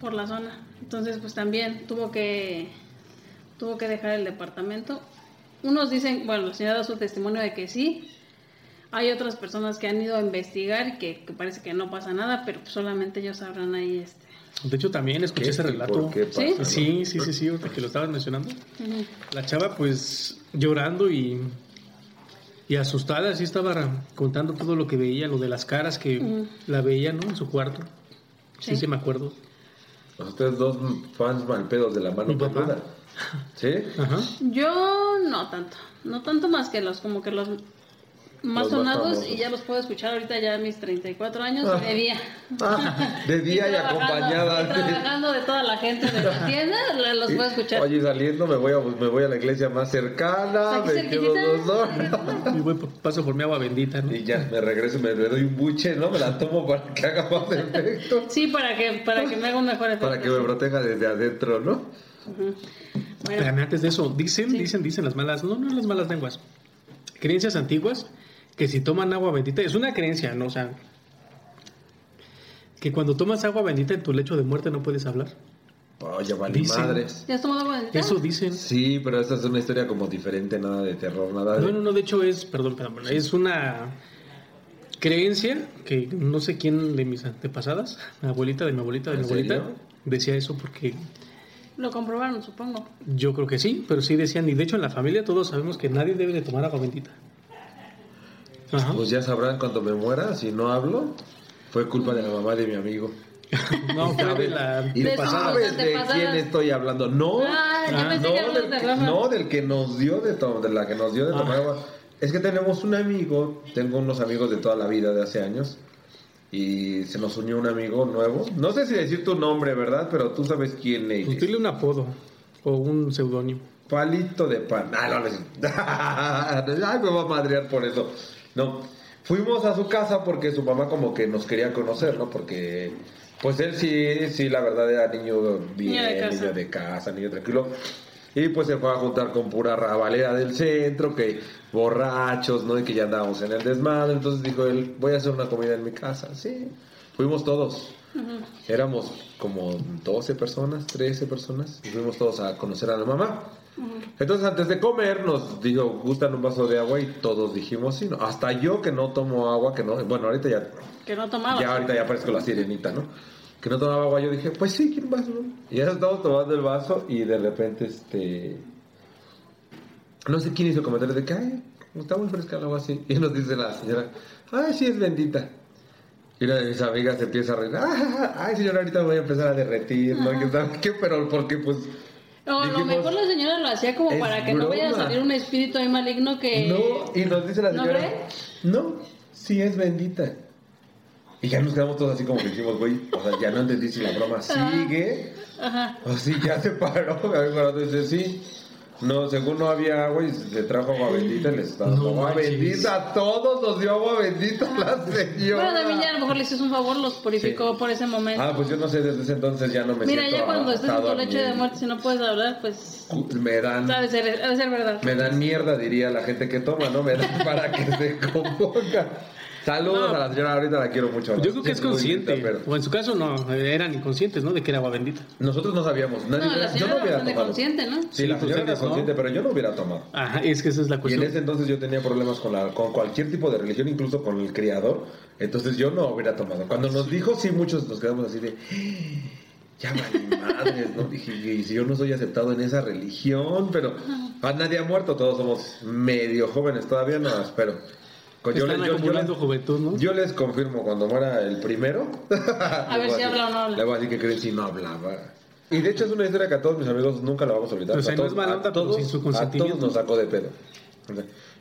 Speaker 3: por la zona. Entonces, pues también tuvo que tuvo que dejar el departamento. Unos dicen, bueno, la señora da su testimonio de que sí. Hay otras personas que han ido a investigar que, que parece que no pasa nada, pero pues, solamente ellos sabrán ahí este.
Speaker 1: De hecho, también escuché ese relato.
Speaker 2: ¿Por qué pasa,
Speaker 3: ¿Sí?
Speaker 2: no?
Speaker 1: Sí, sí, sí, sí, ahorita que lo estabas mencionando. La chava, pues, llorando y, y asustada, así estaba contando todo lo que veía, lo de las caras que la veía, ¿no? En su cuarto. Sí,
Speaker 3: Sí.
Speaker 1: sí, me acuerdo.
Speaker 2: Ustedes dos fans malpedos de la mano peluda. ¿Sí?
Speaker 1: Ajá.
Speaker 3: Yo no tanto, no tanto más que los como que los más
Speaker 2: Los
Speaker 3: sonados y ya los puedo escuchar ahorita ya a mis 34 años
Speaker 2: Ah.
Speaker 3: de día.
Speaker 2: Ah, de día y,
Speaker 3: trabajando-
Speaker 2: acompañada.
Speaker 3: y trabajando de toda la gente de la tienda, los puedo escuchar.
Speaker 2: Oye, saliendo me voy a, me voy a la iglesia más cercana, me quedo
Speaker 3: cerquitita.
Speaker 2: dos horas.
Speaker 1: Y voy paso por mi agua bendita, ¿no?
Speaker 2: Y ya, me regreso, me le doy un buche, ¿no? Me la tomo para que haga más efecto.
Speaker 3: Sí, para que para que me haga un mejor efecto.
Speaker 2: Para que me proteja desde adentro, ¿no?
Speaker 3: Bueno,
Speaker 1: Espérame, antes de eso, dicen,
Speaker 3: Sí.
Speaker 1: dicen, dicen las malas, no, no las malas lenguas. Creencias antiguas que si toman agua bendita, es una creencia, ¿no? O sea, que cuando tomas agua bendita en tu lecho de muerte no puedes hablar.
Speaker 2: Oye, vale
Speaker 1: Dicen.
Speaker 2: madres.
Speaker 3: ¿ya has tomado agua bendita?
Speaker 1: Eso dicen.
Speaker 2: Sí, pero esta es una historia como diferente, nada de terror, nada de...
Speaker 1: No, no, no, de hecho es, perdón, perdón, es una creencia que no sé quién de mis antepasadas, mi abuelita, de mi abuelita, de mi
Speaker 2: ¿En
Speaker 1: abuelita,
Speaker 2: serio?
Speaker 1: decía eso porque
Speaker 3: Lo comprobaron, supongo.
Speaker 1: yo creo que sí, pero sí decían, y de hecho en la familia todos sabemos que nadie debe de tomar agua bendita. Ajá.
Speaker 2: Pues ya sabrán cuando me muera, si no hablo, fue culpa de la mamá de mi amigo.
Speaker 1: No, fue de la
Speaker 2: ¿Y
Speaker 3: De
Speaker 2: sabes de quién estoy hablando? No,
Speaker 3: Ah,
Speaker 1: Ah,
Speaker 2: no, del
Speaker 3: de
Speaker 2: que, no, del que nos dio de, to- de la que nos dio de tomar agua. Es que tenemos un amigo, tengo unos amigos de toda la vida, de hace años, y se nos unió un amigo nuevo. No sé si decir tu nombre, ¿verdad? Pero tú sabes quién
Speaker 1: Pues
Speaker 2: es.
Speaker 1: dile un apodo o un seudónimo.
Speaker 2: Palito de pan. Ah, no, no, no. Ay, me va a madrear por eso. No. Fuimos a su casa porque su mamá como que nos quería conocer, ¿no? Porque, pues él sí, sí, la verdad era niño bien,
Speaker 3: Niño de casa.
Speaker 2: niño de casa, niño tranquilo. Y pues se fue a juntar con pura rabalera del centro, que borrachos, ¿no? Y que ya andábamos en el desmadre. Entonces dijo él, voy a hacer una comida en mi casa. Sí. Fuimos todos. Éramos como 12 personas, 13 personas. Y fuimos todos a conocer a la mamá. Entonces antes de comer nos dijo, ¿gustan un vaso de agua? Y todos dijimos sí. ¿no? Hasta yo que no tomo agua, que no... Bueno, ahorita ya...
Speaker 3: Que no tomaba.
Speaker 2: Ya ahorita ya parezco la sirenita, ¿no? Que no tomaba agua, yo dije, pues sí, quiero un vaso, ¿no? Y ya estábamos tomando el vaso y de repente, este... No sé quién hizo el comentario de que, ay, está muy fresca el agua así. Y nos dice la señora, ay, sí, es bendita. Y una de mis amigas empieza a reír, "Ah, ay, señora, ahorita voy a empezar a derretir, ¿no? Qué, pero porque, pues...
Speaker 3: O a lo
Speaker 2: dijimos,
Speaker 3: mejor la señora lo hacía como
Speaker 2: "Es
Speaker 3: para que no vaya a
Speaker 2: broma".
Speaker 3: salir un espíritu ahí maligno que...
Speaker 2: No, y nos dice la
Speaker 3: ¿No
Speaker 2: señora,
Speaker 3: crees?
Speaker 2: no, sí es bendita. Y ya nos quedamos todos así como que dijimos, güey, o sea, ya no entendí si la broma sigue
Speaker 3: Ajá.
Speaker 2: o si ya se paró. A ver, cuando dice, sí. No, según no había agua y se trajo agua bendita, les estaba dando
Speaker 1: No
Speaker 2: agua
Speaker 1: manches.
Speaker 2: bendita. A todos nos dio agua bendita la señora.
Speaker 3: Bueno, también ya a lo mejor le hiciste un favor, los purificó
Speaker 2: Sí.
Speaker 3: por ese momento.
Speaker 2: Ah, pues yo no sé, desde ese entonces ya no me
Speaker 3: Mira, ya cuando estés en tu lecho de muerte, si no puedes hablar, pues...
Speaker 2: Me dan...
Speaker 3: Ha de ser, ha de ser verdad.
Speaker 2: Me dan mierda, diría la gente que toma, ¿no? Me dan para que se componga. Saludos
Speaker 1: No.
Speaker 2: a la señora, ahorita la quiero mucho.
Speaker 1: Yo creo que es consciente.
Speaker 2: pero
Speaker 1: O en su caso no, eran inconscientes, ¿no? De que era agua bendita.
Speaker 2: Nosotros no sabíamos. Nadie,
Speaker 3: No, la
Speaker 2: yo
Speaker 3: señora
Speaker 2: no
Speaker 3: era
Speaker 2: hubiera tomado.
Speaker 3: consciente, ¿no?
Speaker 2: Sí,
Speaker 1: Sí,
Speaker 2: la
Speaker 1: pues
Speaker 2: señora era
Speaker 1: no.
Speaker 2: consciente, pero yo no hubiera tomado.
Speaker 1: Ajá, es que esa es la
Speaker 2: Y en
Speaker 1: cuestión.
Speaker 2: ese entonces yo tenía problemas con, la, con cualquier tipo de religión, incluso con el criador. Entonces yo no hubiera tomado. Cuando nos dijo, sí, muchos nos quedamos así de. Ya vale madres, ¿no? Dije, y si yo no soy aceptado en esa religión, pero ah, nadie ha muerto, todos somos medio jóvenes todavía, no, espero.
Speaker 1: Juventud, ¿no?
Speaker 2: yo les confirmo cuando muera el primero.
Speaker 3: A ver si habla o no habla.
Speaker 2: Le voy a decir que creen si no hablaba. Y de hecho es una historia que a todos mis amigos nunca la vamos a olvidar.
Speaker 1: O sea,
Speaker 2: a
Speaker 1: no
Speaker 2: todos,
Speaker 1: es mala
Speaker 2: a
Speaker 1: onda, pero
Speaker 2: todos-
Speaker 1: sin su
Speaker 2: a
Speaker 1: consentimiento.
Speaker 2: todos nos sacó de pedo.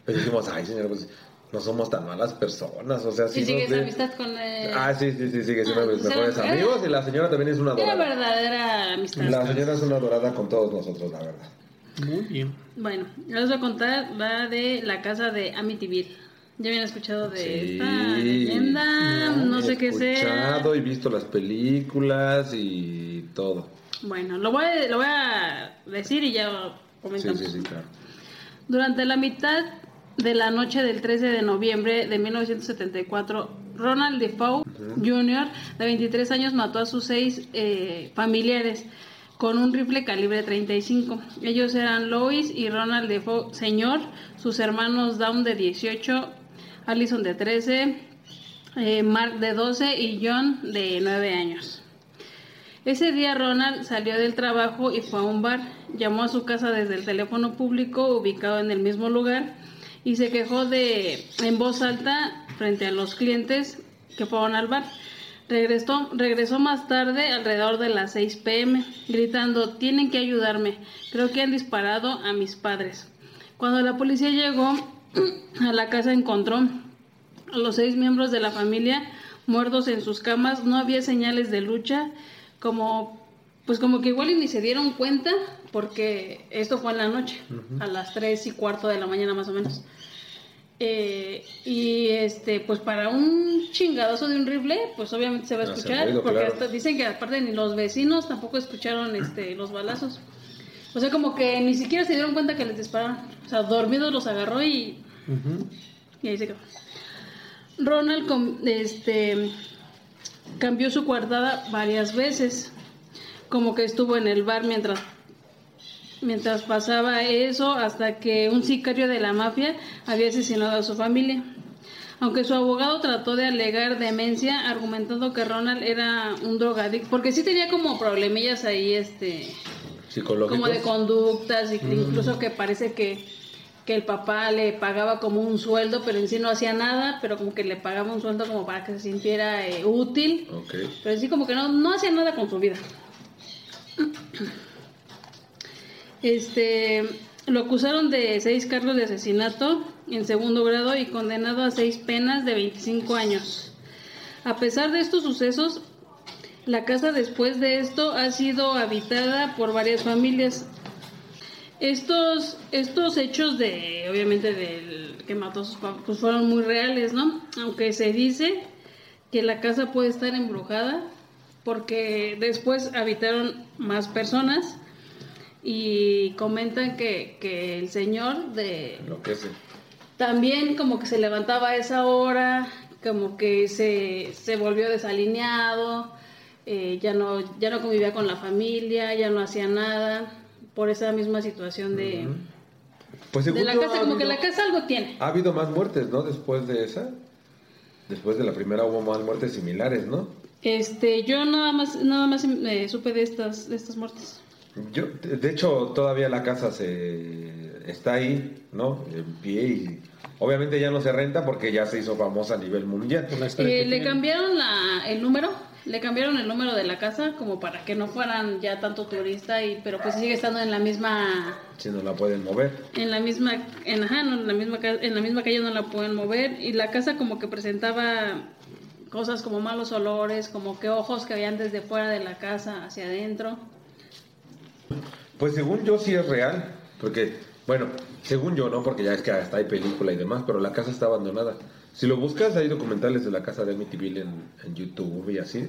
Speaker 2: Pero dijimos, ay señor, pues no somos tan malas personas. O sea, sí
Speaker 3: Y sigue
Speaker 2: nos
Speaker 3: esa
Speaker 2: de-
Speaker 3: amistad con... Eh,
Speaker 2: Ah, sí, sí, sí, sigue siendo
Speaker 3: Ah,
Speaker 2: mis
Speaker 3: pues
Speaker 2: mejores amigos. Y la señora también es una
Speaker 3: era
Speaker 2: adorada.
Speaker 3: verdadera amistad.
Speaker 2: La señora es una adorada con todos nosotros, la verdad.
Speaker 1: Muy bien.
Speaker 3: Bueno, les voy a contar la de la casa de Amityville. ¿Ya habían escuchado de
Speaker 2: Sí.
Speaker 3: esta leyenda? No,
Speaker 2: He
Speaker 3: sé qué sea.
Speaker 2: escuchado y visto las películas y todo.
Speaker 3: Bueno, lo voy, a, lo voy a decir y ya
Speaker 2: Sí,
Speaker 3: comentamos.
Speaker 2: sí, sí, claro.
Speaker 3: Durante la mitad de la noche del 13 de noviembre de 1974, Ronald Defoe Jr., de 23 años, mató a sus seis eh, familiares con un rifle calibre 35. Ellos eran Lois y Ronald Defoe Sr., sus hermanos Dawn de 18, Allison de 13, eh, Mark de 12 y John de 9 años. Ese día Ronald salió del trabajo y fue a un bar. Llamó a su casa desde el teléfono público ubicado en el mismo lugar y se quejó de en voz alta frente a los clientes que fueron al bar. Regresó, regresó más tarde, alrededor de las 6 pm, gritando, tienen que ayudarme, creo que han disparado a mis padres. Cuando la policía llegó a la casa encontró a los seis miembros de la familia muertos en sus camas, no había señales de lucha, como pues como que igual y ni se dieron cuenta porque esto fue en la noche, a las tres y cuarto de la mañana más o menos. Eh, y este, pues para un chingadazo de un rifle, pues obviamente se va a escuchar, porque
Speaker 2: claro.
Speaker 3: hasta dicen que aparte ni los vecinos tampoco escucharon este los balazos. O sea, como que ni siquiera se dieron cuenta que les dispararon. O sea, dormidos los agarró y y ahí se quedó. Ronald com- este, cambió su coartada varias veces. Como que estuvo en el bar mientras, mientras pasaba eso, hasta que un sicario de la mafia había asesinado a su familia. Aunque su abogado trató de alegar demencia, argumentando que Ronald era un drogadicto, porque sí tenía como problemillas ahí, este,
Speaker 2: Psicológicos.
Speaker 3: como de conductas y que incluso que parece que, que el papá le pagaba como un sueldo pero en sí no hacía nada pero como que le pagaba un sueldo como para que se sintiera eh, útil
Speaker 2: Ok.
Speaker 3: pero en sí como que no, no hacía nada con su vida este lo acusaron de seis cargos de asesinato en segundo grado y condenado a seis penas de 25 años a pesar de estos sucesos la casa después de esto ha sido habitada por varias familias. Estos, estos hechos de, obviamente, del que mató a sus papás, pues fueron muy reales, ¿no? Aunque se dice que la casa puede estar embrujada porque después habitaron más personas y comentan que, que el señor de,
Speaker 2: Lo que sé.
Speaker 3: también como que se levantaba a esa hora, como que se, se volvió desalineado, eh, ya no ya no convivía con la familia, ya no hacía nada por esa misma situación de,
Speaker 2: Pues
Speaker 3: de la
Speaker 2: yo,
Speaker 3: casa,
Speaker 2: ha
Speaker 3: como que la casa algo tiene.
Speaker 2: Ha habido más muertes, ¿no? Después de esa. Después de la primera hubo más muertes similares, ¿no?
Speaker 3: Este, yo nada más nada más eh, supe de estas de estas muertes.
Speaker 2: Yo, de hecho, todavía la casa se está ahí, ¿no? En pie y obviamente ya no se renta porque ya se hizo famosa a nivel mundial.
Speaker 3: Eh, le
Speaker 1: tiene.
Speaker 3: cambiaron la, el número, le cambiaron el número de la casa como para que no fueran ya tanto turista y pero pues sigue estando en la misma
Speaker 2: Si no la pueden mover.
Speaker 3: en la misma en, ajá, no, en la misma en la misma calle no la pueden mover y la casa como que presentaba cosas como malos olores como que ojos que habían desde fuera de la casa hacia adentro
Speaker 2: Pues según yo sí es real, porque, bueno, según yo no, porque ya es que hasta hay película y demás, pero la casa está abandonada. Si lo buscas, hay documentales de la casa de Amityville en, en YouTube y así.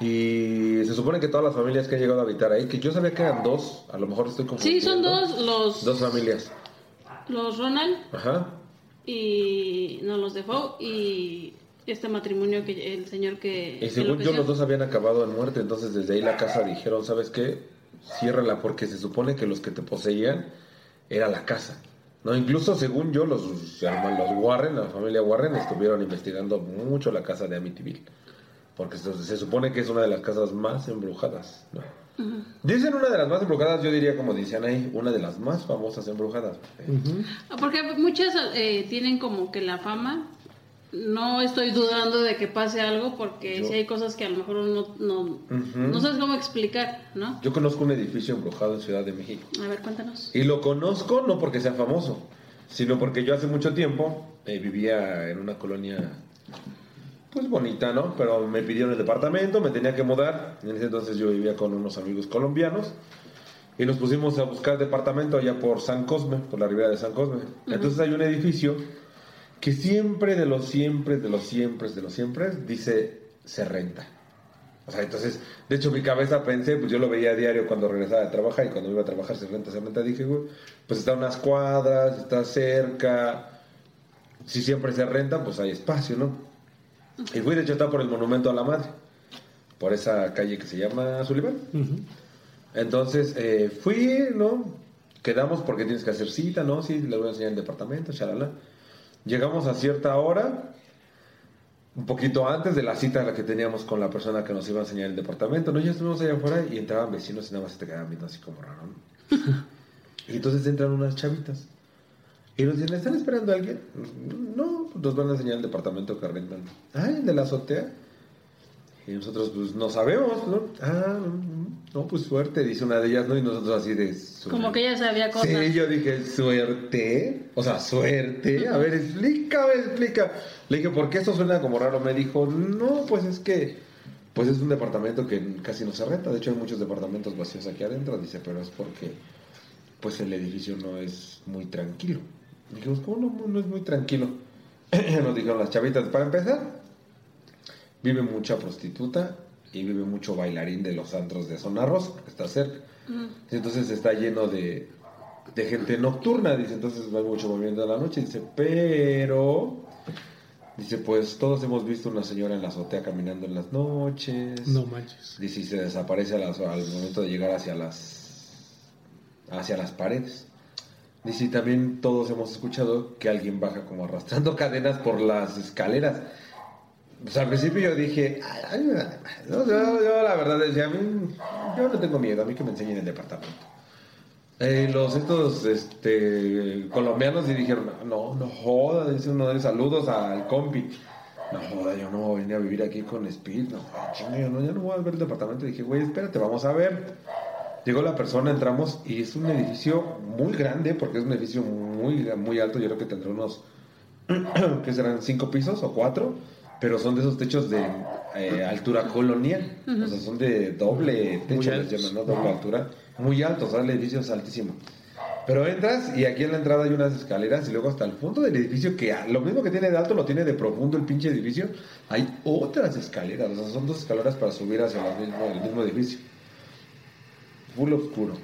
Speaker 2: Y se supone que todas las familias que han llegado a habitar ahí, que yo sabía que eran dos, a lo mejor estoy
Speaker 3: sí
Speaker 2: confundiendo.
Speaker 3: son dos los
Speaker 2: Dos familias.
Speaker 3: los Ronald
Speaker 2: Ajá.
Speaker 3: y nos los dejó y este matrimonio que el señor que...
Speaker 2: Y según yo, los dos habían acabado en muerte, entonces desde ahí la casa dijeron, ¿sabes qué? Ciérrala, porque se supone que los que te poseían era la casa. No, incluso según yo, los hermanos Warren, la familia Warren, estuvieron investigando mucho la casa de Amityville. Porque se, se supone que es una de las casas más embrujadas, ¿no? Dicen una de las más embrujadas, yo diría como dicen ahí, una de las más famosas embrujadas.
Speaker 1: Ujú.
Speaker 3: Ah, Porque muchas eh, tienen como que la fama. No estoy dudando de que pase algo porque si hay cosas que a lo mejor uno no,
Speaker 2: Ujú.
Speaker 3: no sabes cómo explicar, ¿no?
Speaker 2: Yo conozco un edificio embrujado en Ciudad de México.
Speaker 3: A ver, cuéntanos.
Speaker 2: Y lo conozco no porque sea famoso, sino porque yo hace mucho tiempo eh, vivía en una colonia, pues bonita, ¿no? Pero me pidieron el departamento, me tenía que mudar. En ese entonces yo vivía con unos amigos colombianos y nos pusimos a buscar departamento allá por San Cosme, por la ribera de San Cosme. Entonces hay un edificio que siempre, de los siempre, de los siempre, de los siempre, dice se renta. O sea, entonces, de hecho, mi cabeza pensé, pues yo lo veía a diario cuando regresaba de trabajar y cuando iba a trabajar se renta, se renta. Dije, güey, pues está a unas cuadras, está cerca. Si siempre se renta, pues hay espacio, ¿no? Y fui, de hecho, está por el Monumento a la Madre, por esa calle que se llama Sullivan. Entonces, eh, fui, ¿no? Quedamos porque tienes que hacer cita, ¿no? Sí, les voy a enseñar el departamento, chalala. Llegamos a cierta hora, un poquito antes de la cita a la que teníamos con la persona que nos iba a enseñar el departamento, ¿no? Ya estuvimos allá afuera y entraban vecinos y nada más se te quedaban viendo así como raro, ¿no? y entonces entran unas chavitas. Y nos dicen, ¿están esperando a alguien? No, nos van a enseñar el departamento que rentan. Ah, el de la azotea. Y nosotros, pues, no sabemos, ¿no? Ah, no, pues suerte, dice una de ellas, ¿no? Y nosotros así de... suerte.
Speaker 3: Como que ella sabía cosas.
Speaker 2: Sí, yo dije, ¿suerte? O sea, ¿suerte? A ver, explícame, explica. Le dije, ¿por qué esto suena como raro? Me dijo, no, pues es que... Pues es un departamento que casi no se renta. De hecho, hay muchos departamentos vacíos aquí adentro. Dice, pero es porque... Pues el edificio no es muy tranquilo. Dijimos, ¿cómo no, no es muy tranquilo? Nos dijeron las chavitas, para empezar, vive mucha prostituta y vive mucho bailarín de los antros de Zona Rosa, porque está cerca. Entonces está lleno de, de gente nocturna, dice, entonces va mucho movimiento en la noche, dice, pero... Dice, pues todos hemos visto una señora en la azotea caminando en las noches.
Speaker 1: No manches.
Speaker 2: Dice, y se desaparece las- al momento de llegar hacia las, hacia las paredes. Dice, y también todos hemos escuchado que alguien baja como arrastrando cadenas por las escaleras. Pues al principio yo dije, ay, ay, yo, yo la verdad decía, a mí, yo no tengo miedo, a mí que me enseñen el departamento. Eh, los estos este, colombianos y dijeron, no, no joda, dice uno de saludos al compi. No joda, yo no voy a vivir aquí con Speed, no, chinga, yo no, ya no voy a ver el departamento. dije, güey, espérate, vamos a ver. Llegó la persona, entramos y es un edificio muy grande porque es un edificio muy, muy alto, yo creo que tendrá unos, que serán cinco pisos o cuatro, pero son de esos techos de eh, altura colonial, o sea, son de doble techo, les
Speaker 1: altos.
Speaker 2: llaman, ¿no? Doble altura, muy altos, o sea, el edificio es altísimo. Pero entras y aquí en la entrada hay unas escaleras y luego hasta el fondo del edificio, que a- lo mismo que tiene de alto lo tiene de profundo el pinche edificio, hay otras escaleras, o sea, son dos escaleras para subir hacia la mismo- el mismo edificio. Full oscuro.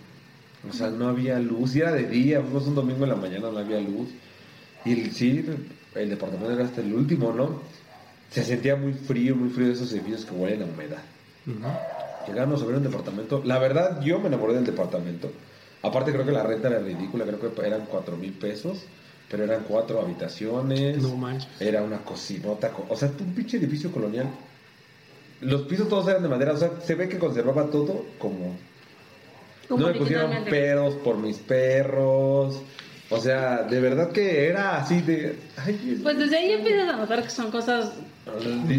Speaker 2: O sea, no había luz, y era de día, fuimos un domingo en la mañana, no había luz. Y el, sí, el departamento era hasta el último, ¿no? Se sentía muy frío, muy frío de esos edificios que huelen a humedad.
Speaker 1: Ujú.
Speaker 2: Llegamos a ver un departamento. La verdad, yo me enamoré del departamento. Aparte, creo que la renta era ridícula. Creo que eran cuatro mil pesos. Pero eran cuatro habitaciones.
Speaker 1: No manches.
Speaker 2: Era una cocinota. co- O sea, un pinche edificio colonial. Los pisos todos eran de madera. O sea, se ve que conservaba todo como.
Speaker 3: Como
Speaker 2: no me pusieron pedos por mis perros. O sea, de verdad que era así de. Ay, es-
Speaker 3: Pues desde ahí empiezas a notar que son cosas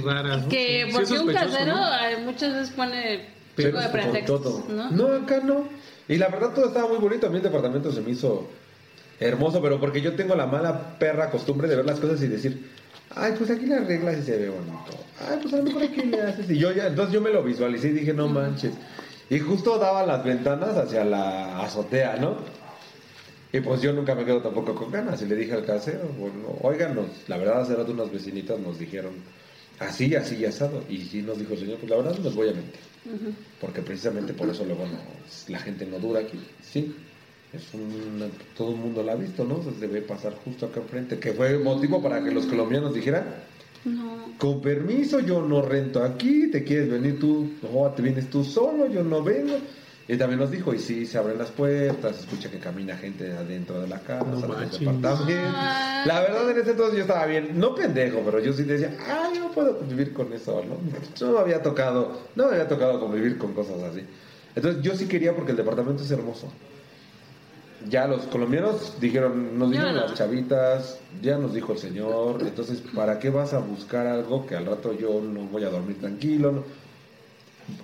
Speaker 1: Raras, ¿no?
Speaker 3: que
Speaker 1: Sí,
Speaker 3: porque un casero
Speaker 1: ¿no?
Speaker 3: eh, muchas veces pone chico de pretextos. No,
Speaker 2: acá no. Y la verdad todo estaba muy bonito. A mí el departamento se me hizo hermoso, pero porque yo tengo la mala perra costumbre de ver las cosas y decir, ay, pues aquí le arreglas y se ve bonito. Ay, pues a lo mejor aquí le haces. Y yo ya, entonces yo me lo visualicé y dije, no manches. Y justo daba las ventanas hacia la azotea, ¿no? Y pues yo nunca me quedo tampoco con ganas. Y le dije al casero, bueno, óiganos, la verdad hace rato unas vecinitas nos dijeron, así, así y asado. Y sí nos dijo el señor, pues la verdad no les voy a mentir. Porque precisamente por eso luego no, la gente no dura aquí. Sí. Es un, todo el mundo la ha visto, ¿no? Se debe pasar justo acá enfrente, que fue motivo para que los colombianos dijeran,
Speaker 3: No.
Speaker 2: con permiso, yo no rento aquí, te quieres venir tú, no, te vienes tú solo, yo no vengo. Y también nos dijo, y sí, se abren las puertas, se escucha que camina gente adentro de la casa,
Speaker 1: No.
Speaker 2: La verdad, en ese entonces yo estaba bien, no pendejo, pero yo sí decía, ah, yo no puedo convivir con eso, ¿no? No me había tocado, no me había tocado convivir con cosas así. Entonces yo sí quería porque el departamento es hermoso. Ya los colombianos dijeron, nos dijeron
Speaker 3: no.
Speaker 2: las chavitas, ya nos dijo el señor, entonces ¿para qué vas a buscar algo que al rato yo no voy a dormir tranquilo? no?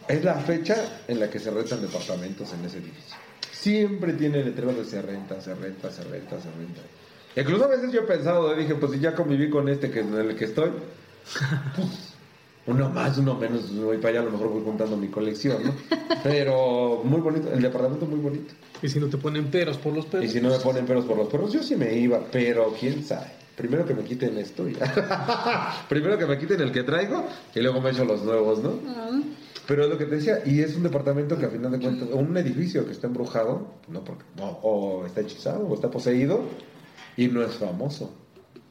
Speaker 2: Es la fecha en la que se rentan departamentos en ese edificio. Siempre tiene letreros de se renta, se renta, se renta, se renta. Incluso a veces yo he pensado, dije, pues si ya conviví con este que en el que estoy, pues, uno más, uno menos, voy para allá, a lo mejor voy juntando mi colección, ¿no? Pero muy bonito, el departamento muy bonito.
Speaker 1: Y si no te ponen peros por los peros.
Speaker 2: Y si no me ponen pelos por los perros, yo sí me iba, pero quién sabe. Primero que me quiten esto y Primero que me quiten el que traigo y luego me echo los nuevos, ¿no? Pero es lo que te decía, y es un departamento que a final de cuentas, un edificio que está embrujado, no porque, no, o está hechizado, o está poseído, y no es famoso.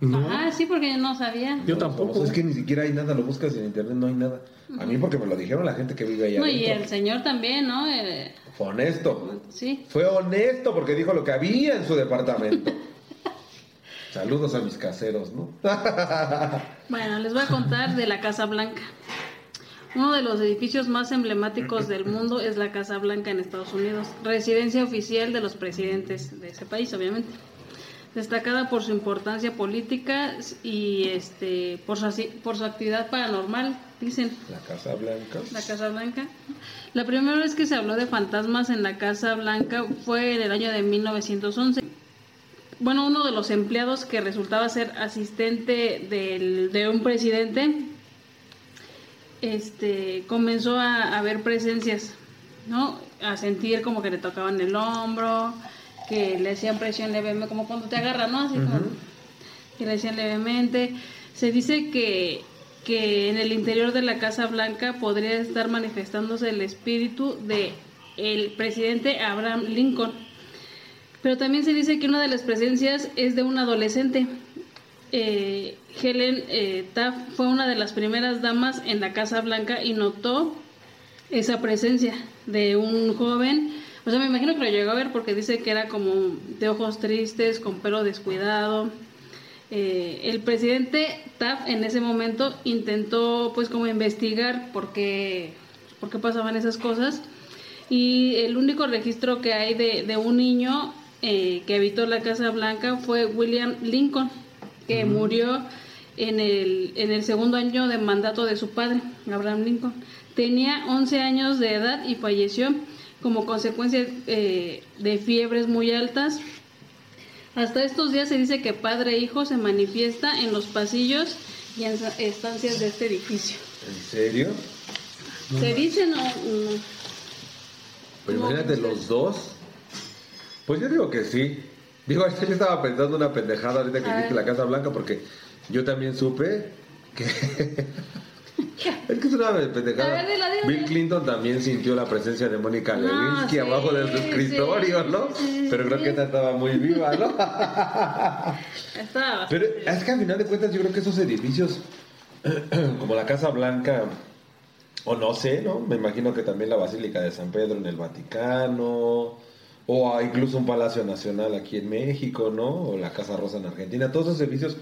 Speaker 1: No.
Speaker 3: Ah, sí, porque yo no sabía.
Speaker 1: Yo
Speaker 2: No
Speaker 1: tampoco.
Speaker 2: Es que ni siquiera hay nada, lo buscas en internet, no hay nada. A mí porque me lo dijeron la gente que vive allá
Speaker 3: No, y el señor también, ¿no? Eh,
Speaker 2: Fue honesto.
Speaker 3: sí.
Speaker 2: Fue honesto porque dijo lo que había en su departamento. Saludos a mis caseros, ¿no?
Speaker 3: Bueno, les voy a contar de la Casa Blanca. Uno de los edificios más emblemáticos del mundo es la Casa Blanca en Estados Unidos, residencia oficial de los presidentes de ese país, obviamente. Destacada por su importancia política y este por su, por su actividad paranormal, dicen.
Speaker 2: La Casa Blanca.
Speaker 3: La Casa Blanca. La primera vez que se habló de fantasmas en la Casa Blanca fue en el año de 1911. Bueno, uno de los empleados que resultaba ser asistente del- de un presidente, este, comenzó a, a ver presencias, ¿no? A sentir como que le tocaban el hombro, que le hacían presión levemente, como cuando te agarran, ¿no? Así como que le hacían levemente. Se dice que, que en el interior de la Casa Blanca podría estar manifestándose el espíritu de el presidente Abraham Lincoln. Pero también se dice que una de las presencias es de un adolescente. Eh, Helen eh, Taft fue una de las primeras damas en la Casa Blanca y notó esa presencia de un joven. O sea, me imagino que lo llegó a ver porque dice que era como de ojos tristes, con pelo descuidado. Eh, el presidente Taft en ese momento intentó pues como investigar por qué, por qué pasaban esas cosas y el único registro que hay de, de un niño eh, que habitó la Casa Blanca fue William Lincoln, que murió en el, en el segundo año de mandato de su padre, Abraham Lincoln. Tenía 11 años de edad y falleció como consecuencia eh, de fiebres muy altas. Hasta estos días se dice que padre e hijo se manifiesta en los pasillos y en estancias de este edificio.
Speaker 2: ¿En serio?
Speaker 3: Se dice, no, no.
Speaker 2: Pues imagínate los dos. Pues yo digo que sí. Digo, yo estaba pensando una pendejada ahorita que dijiste la Casa Blanca porque yo también supe que... es que es una pendejada.
Speaker 3: Ver,
Speaker 2: Bill. Clinton también sintió la presencia de Mónica
Speaker 3: No,
Speaker 2: Lewinsky
Speaker 3: sí,
Speaker 2: abajo de su escritorio,
Speaker 3: sí,
Speaker 2: ¿no?
Speaker 3: sí,
Speaker 2: Pero creo que esta estaba muy viva, ¿no?
Speaker 3: Estaba
Speaker 2: Pero es que al final de cuentas yo creo que esos edificios, como la Casa Blanca, o no sé, ¿no? Me imagino que también la Basílica de San Pedro en el Vaticano, o incluso un Palacio Nacional aquí en México, ¿no? O la Casa Rosa en Argentina, todos esos edificios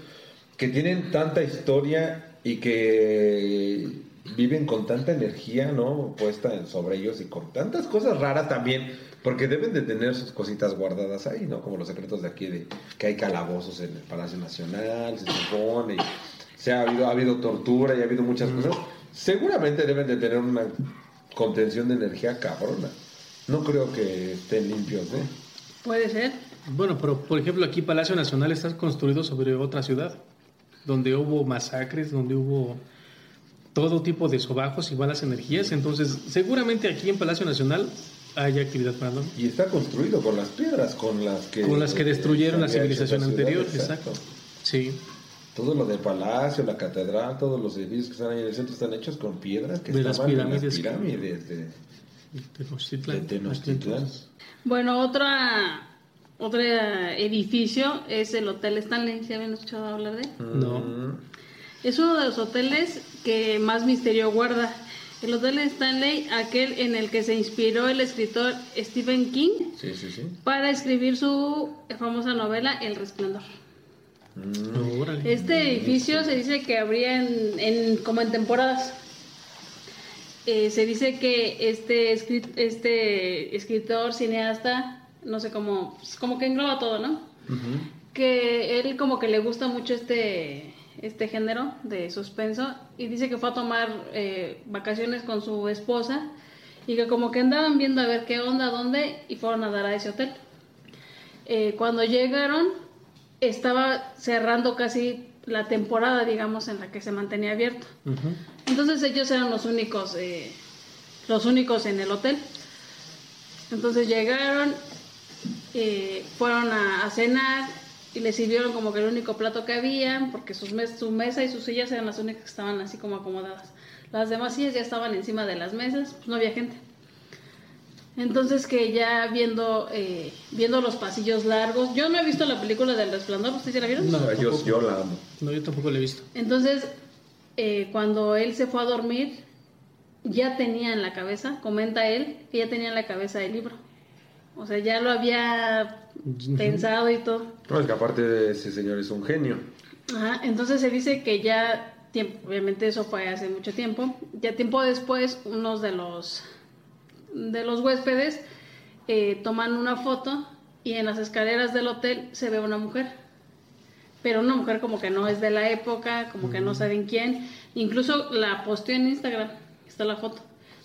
Speaker 2: que tienen tanta historia y que viven con tanta energía, ¿no? Puesta sobre ellos y con tantas cosas raras también, porque deben de tener sus cositas guardadas ahí, ¿no? Como los secretos de aquí, de que hay calabozos en el Palacio Nacional, se supone, y se ha habido, ha habido tortura y ha habido muchas cosas. Seguramente deben de tener una contención de energía cabrona. No creo que estén limpios, ¿eh?
Speaker 3: Puede ser.
Speaker 1: Bueno, pero por ejemplo aquí Palacio Nacional está construido sobre otra ciudad, donde hubo masacres, donde hubo todo tipo de sobajos y malas energías. Entonces, seguramente aquí en Palacio Nacional hay actividad paranormal.
Speaker 2: Y está construido con las piedras con las que...
Speaker 1: Con las que destruyeron la civilización
Speaker 2: ciudad,
Speaker 1: anterior, exacto. Sí,
Speaker 2: Todo lo del palacio, la catedral, todos los edificios que están ahí en el centro están hechos con piedras que
Speaker 1: De las
Speaker 2: estaban en
Speaker 1: pirámides.
Speaker 2: las pirámides de,
Speaker 1: Tenochtitlan.
Speaker 2: de Tenochtitlán.
Speaker 3: Bueno, otra otro edificio es el Hotel Stanley. ¿Se habían escuchado hablar de él?
Speaker 1: No.
Speaker 2: Mm,
Speaker 3: Es uno de los hoteles que más misterio guarda. El Hotel Stanley, aquel en el que se inspiró el escritor Stephen King
Speaker 2: Sí, sí, sí.
Speaker 3: para escribir su famosa novela El Resplandor.
Speaker 2: Mm.
Speaker 3: Este edificio se dice que habría en, en- como en temporadas. Eh, se dice que este, este escritor, cineasta, no sé cómo, pues, como que engloba todo, ¿no? Que él como que le gusta mucho este, este género de suspenso y dice que fue a tomar eh, vacaciones con su esposa y que como que andaban viendo a ver qué onda, dónde y fueron a dar a ese hotel. Eh, cuando llegaron estaba cerrando casi la temporada, digamos, en la que se mantenía abierto. Entonces ellos eran los únicos, eh, los únicos en el hotel. Entonces llegaron, eh, fueron a, a cenar y les sirvieron como que el único plato que había, porque sus mes- su mesa y sus sillas eran las únicas que estaban así como acomodadas. Las demás sillas ya estaban encima de las mesas, pues no había gente. Entonces que ya viendo, eh, viendo los pasillos largos, yo no he visto la película del resplandor, ¿ustedes ya la vieron?
Speaker 1: No,
Speaker 2: yo, la amo.
Speaker 1: No, yo tampoco lo he visto.
Speaker 3: Entonces, eh, cuando él se fue a dormir, ya tenía en la cabeza, comenta él, que ya tenía en la cabeza el libro. O sea, ya lo había pensado y todo.
Speaker 2: No, es que aparte de ese señor es un genio.
Speaker 3: Ajá, entonces se dice que ya, tiempo, obviamente eso fue hace mucho tiempo, ya tiempo después unos de los, de los huéspedes eh, toman una foto y en las escaleras del hotel se ve una mujer. Pero una mujer como que no es de la época, como que no saben quién. Incluso la posteó en Instagram, está la foto,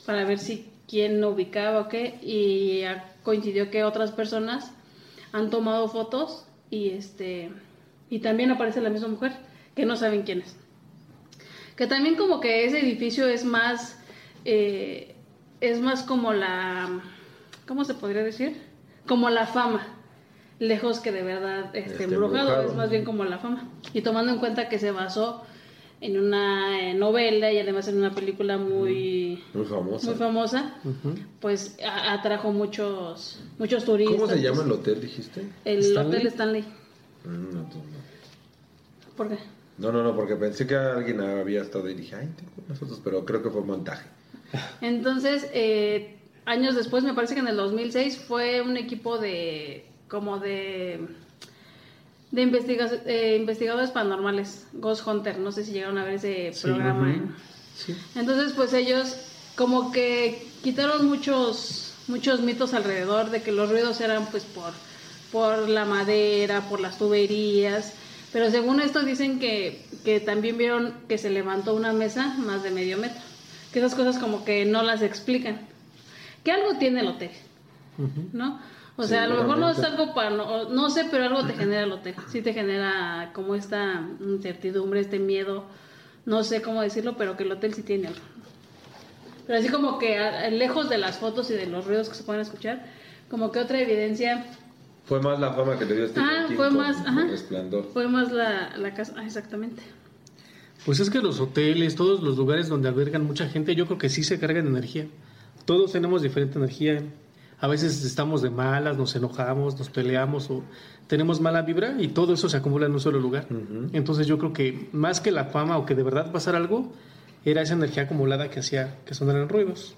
Speaker 3: para ver si quién lo ubicaba o qué. Y coincidió que otras personas han tomado fotos y este y también aparece la misma mujer que no saben quién es que también como que ese edificio es más eh, es más como la cómo se podría decir como la fama lejos que de verdad este,
Speaker 2: Este,
Speaker 3: embrujado,
Speaker 2: embrujado.
Speaker 3: es más bien como la fama y tomando en cuenta que se basó en una eh, novela y además en una película muy
Speaker 2: Muy famosa.
Speaker 3: muy famosa pues a- atrajo muchos muchos turistas
Speaker 2: ¿Cómo se llama el hotel, dijiste?
Speaker 3: el
Speaker 1: ¿Stanley?
Speaker 3: hotel Stanley
Speaker 2: Mm, no, no.
Speaker 3: ¿por qué?
Speaker 2: No, no, no, porque pensé que alguien había estado y dije, ay, tengo nosotros, pero creo que fue montaje.
Speaker 3: Entonces, eh, años después, me parece que en el 2006 fue un equipo de como de de investiga- eh, investigadores paranormales, Ghost Hunter, no sé si llegaron a ver ese
Speaker 1: Sí,
Speaker 3: programa.
Speaker 1: Sí.
Speaker 3: Entonces, pues ellos como que quitaron muchos muchos mitos alrededor de que los ruidos eran pues por por la madera, por las tuberías, pero según esto dicen que, que también vieron que se levantó una mesa más de medio metro, que esas cosas como que no las explican, que algo tiene el hotel. ¿no? O sea, a lo mejor no es algo para, no, no sé, pero algo te genera el hotel, sí te genera como esta incertidumbre, este miedo, no sé cómo decirlo, pero que el hotel sí tiene algo. Pero así como que a- lejos de las fotos y de los ruidos que se pueden escuchar, como que otra evidencia
Speaker 2: Fue más la fama que le dio este
Speaker 3: Ah, fue más, ajá.
Speaker 2: Resplandor.
Speaker 3: fue más la, la casa, ah, exactamente.
Speaker 1: Pues es que los hoteles, todos los lugares donde albergan mucha gente, yo creo que sí se cargan de energía. Todos tenemos diferente energía. A veces estamos de malas, nos enojamos, nos peleamos o tenemos mala vibra y todo eso se acumula en un solo lugar. Entonces yo creo que más que la fama o que de verdad pasara algo, era esa energía acumulada que hacía que sonaran ruidos.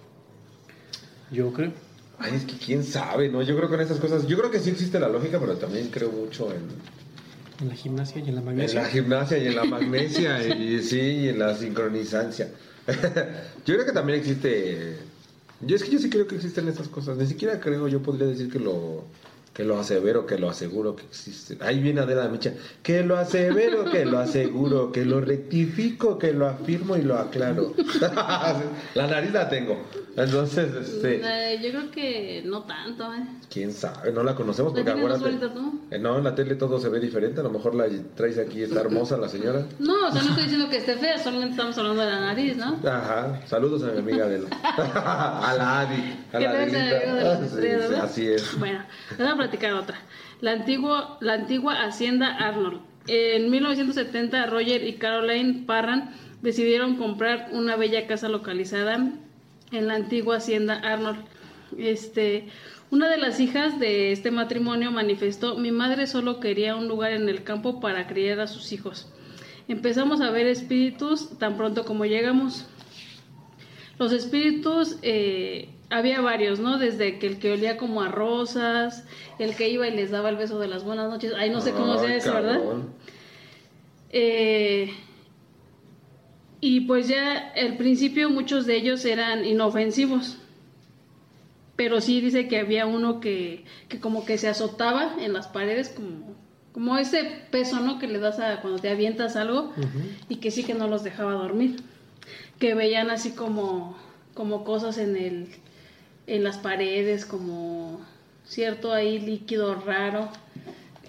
Speaker 1: Yo creo.
Speaker 2: Ay, es que quién sabe, ¿no? Yo creo que en esas cosas, yo creo que sí existe la lógica, pero también creo mucho en,
Speaker 1: En la gimnasia y en la
Speaker 2: en
Speaker 1: magnesia.
Speaker 2: la gimnasia y en la magnesia y sí, y en la sincronizancia. yo creo que también existe, yo es que yo sí creo que existen esas cosas, ni siquiera creo, yo podría decir que lo que lo asevero, que lo aseguro que existen. Ahí viene Adela Micha, que lo asevero, que lo aseguro, que lo rectifico, que lo afirmo y lo aclaro. la nariz la tengo. Entonces, este,
Speaker 3: Eh, yo creo que no tanto, ¿eh?
Speaker 2: quién sabe, no la conocemos
Speaker 3: ¿La
Speaker 2: porque acuérdate. Eh, No, en la tele todo se ve diferente. A lo mejor la traes aquí, está hermosa la señora.
Speaker 3: No, o sea, no estoy diciendo que esté fea, solamente estamos hablando de la nariz, ¿no?
Speaker 2: Ajá. Saludos a mi amiga Adela. a la Adi. A la Adelita. Sí, sí, así es.
Speaker 3: Bueno, otra. La, antigua la antigua Hacienda Arnold. En 1970, Roger y Caroline Parran decidieron comprar una bella casa localizada en la antigua Hacienda Arnold. Este, una de las hijas de este matrimonio manifestó, mi madre solo quería un lugar en el campo para criar a sus hijos. Empezamos a ver espíritus tan pronto como llegamos. Los espíritus, eh, había varios, ¿no? Desde que el que olía como a rosas, el que iba y les daba el beso de las buenas noches. Ay, no sé cómo sea eso, ¿verdad? Eh, y pues ya al principio muchos de ellos eran inofensivos. Pero sí dice que había uno que, que como que se azotaba en las paredes, como, como ese peso, ¿no? Que le das a cuando te avientas algo y que sí que no los dejaba dormir. Que veían así como, como cosas en el, en las paredes, como cierto ahí líquido raro.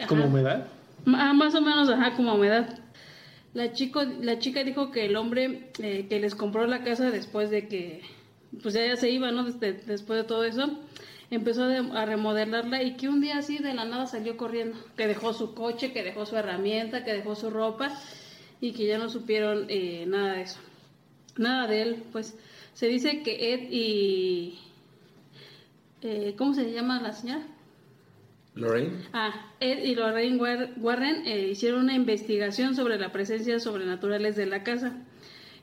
Speaker 1: ¿Como humedad?
Speaker 3: Ah, más o menos, ajá, como humedad. La, chico, la chica dijo que el hombre eh, que les compró la casa después de que, pues ya, ya se iba, ¿no? Desde- después de todo eso, empezó de- a remodelarla y que un día así de la nada salió corriendo, que dejó su coche, que dejó su herramienta, que dejó su ropa y que ya no supieron eh, nada de eso. Nada de él, pues se dice que Ed y... eh, ¿Cómo se llama la señora?
Speaker 2: Lorraine.
Speaker 3: Ah, Ed y Lorraine War- Warren eh, hicieron una investigación sobre la presencia sobrenaturales de la casa.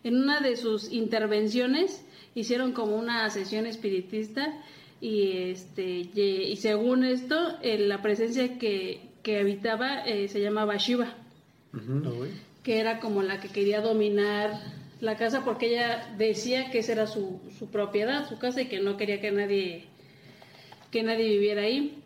Speaker 3: En una de sus intervenciones hicieron como una sesión espiritista y este y, y según esto eh, la presencia que, que habitaba eh, se llamaba Shiva, que era como la que quería dominar la casa porque ella decía que esa era su, su propiedad, su casa y que no quería que nadie que nadie viviera ahí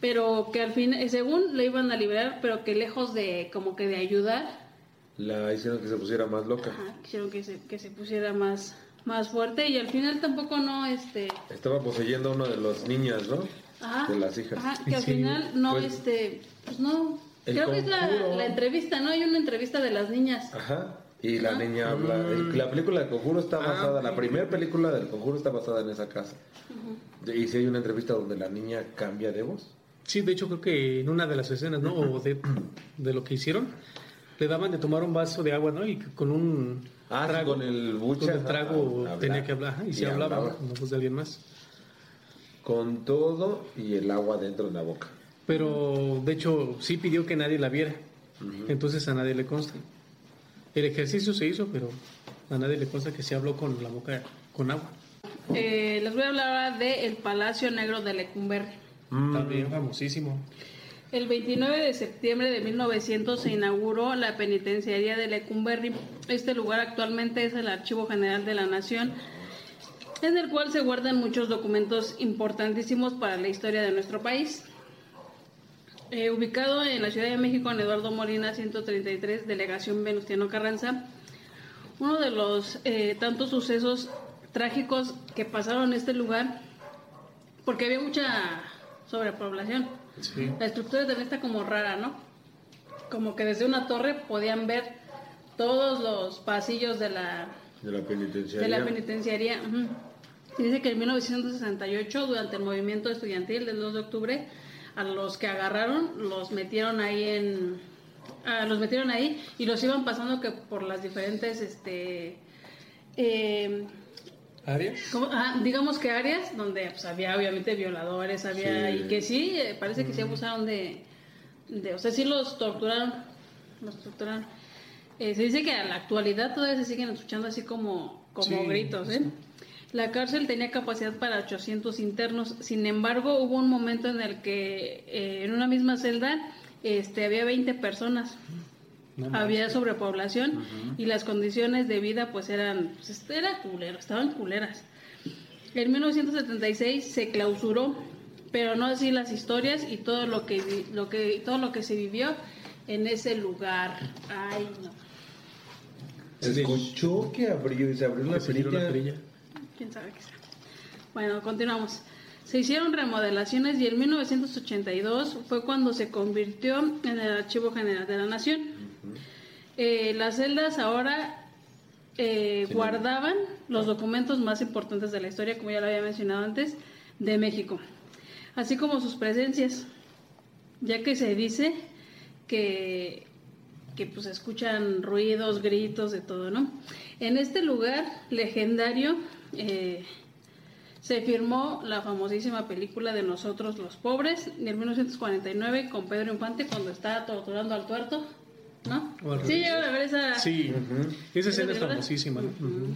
Speaker 3: pero que al fin eh, según le iban a liberar pero que lejos de como que de ayudar
Speaker 2: La hicieron que se pusiera más loca.
Speaker 3: ajá, quisieron que se, que se pusiera más más fuerte y al final tampoco no este
Speaker 2: Estaba poseyendo a una de las niñas, ¿no?
Speaker 3: ajá,
Speaker 2: De las hijas.
Speaker 3: ajá, que al
Speaker 1: Sí,
Speaker 3: final no
Speaker 2: pues-
Speaker 3: este pues no creo que es la,
Speaker 2: conjuro.
Speaker 3: la entrevista no hay una entrevista de las niñas
Speaker 2: Ajá. Y la
Speaker 3: Ajá.
Speaker 2: niña habla. el- La película del conjuro está
Speaker 1: Ah,
Speaker 2: basada.
Speaker 1: ok.
Speaker 2: La primera película del conjuro está basada en esa casa. Y si hay una entrevista donde la niña cambia de voz.
Speaker 1: Sí, de hecho creo que en una de las escenas, ¿no? O de, de lo que hicieron, le daban de tomar un vaso de agua, ¿no? Y con un
Speaker 2: Ah, sí, con el buche,
Speaker 1: con el trago tenía que hablar, y
Speaker 2: y
Speaker 1: se hablaba,
Speaker 2: hablaba.
Speaker 1: ¿no? Con la voz de alguien más.
Speaker 2: Con todo y el agua dentro de la boca.
Speaker 1: Pero de hecho sí pidió que nadie la viera. Entonces a nadie le consta. El ejercicio se hizo, pero a nadie le consta que se habló con la boca con agua.
Speaker 3: Eh, les voy a hablar ahora de el Palacio Negro de Lecumberri
Speaker 1: También famosísimo.
Speaker 3: El 29 de septiembre de 1900 se inauguró la penitenciaría de Lecumberri. Este lugar actualmente es el Archivo General de la Nación, en el cual se guardan muchos documentos importantísimos para la historia de nuestro país. Eh, ubicado en la Ciudad de México, en Eduardo Molina 133, delegación Venustiano Carranza, uno de los eh, tantos sucesos trágicos que pasaron en este lugar, porque había mucha sobrepoblación.
Speaker 1: Sí.
Speaker 3: La estructura también está como rara, ¿no? Como que desde una torre podían ver todos los pasillos de la,
Speaker 2: De la penitenciaria.
Speaker 3: de la penitenciaría. Dice que en 1968, durante el movimiento estudiantil del 2 de octubre, a los que agarraron los metieron ahí en ah, los metieron ahí y los iban pasando que por las diferentes este eh,
Speaker 1: ¿Arias?
Speaker 3: ¿Cómo? Ah, digamos que áreas donde pues, había obviamente violadores, había
Speaker 2: Sí.
Speaker 3: y que sí, eh, parece que sí abusaron de, de, o sea, sí los torturaron, los torturaron. Eh, se dice que a la actualidad todavía se siguen escuchando así como, como
Speaker 1: Sí,
Speaker 3: gritos, ¿eh? La cárcel tenía capacidad para 800 internos, sin embargo hubo un momento en el que eh, en una misma celda este, había 20 personas
Speaker 1: No
Speaker 3: había sobrepoblación y las condiciones de vida pues eran pues, era culero, estaban culeras. En 1976 se clausuró, pero no así las historias y todo lo que lo que todo lo que se vivió en ese lugar. Ay, no.
Speaker 2: Se escuchó que abrió y se abrió la perilla.
Speaker 3: Quién sabe qué sea. Bueno, continuamos. Se hicieron remodelaciones y en 1982 fue cuando se convirtió en el Archivo General de la Nación. Eh, las celdas ahora eh,
Speaker 2: Sí,
Speaker 3: guardaban los documentos más importantes de la historia, como ya lo había mencionado antes, de México, así como sus presencias, ya que se dice que, que pues escuchan ruidos, gritos, de todo, ¿no? En este lugar legendario eh, se firmó la famosísima película de Nosotros los Pobres en 1949 con Pedro Infante cuando estaba torturando al tuerto, ¿no? Sí, llegaron a ver esa...
Speaker 1: Sí, esa escena es famosísima. Ujú.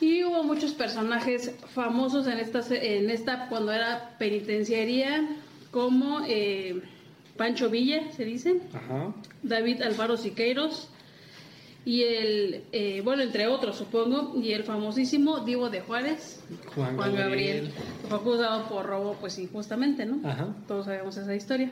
Speaker 3: Y hubo muchos personajes famosos en esta, en esta cuando era penitenciaría, como eh, Pancho Villa, se dice. David Alfaro Siqueiros, y el, eh, bueno, entre otros supongo, y el famosísimo Divo de Juárez,
Speaker 1: Juan
Speaker 3: Juan Gabriel,
Speaker 1: Gabriel.
Speaker 3: fue acusado por robo, pues injustamente, ¿no?
Speaker 1: Ajá.
Speaker 3: Todos sabemos esa historia.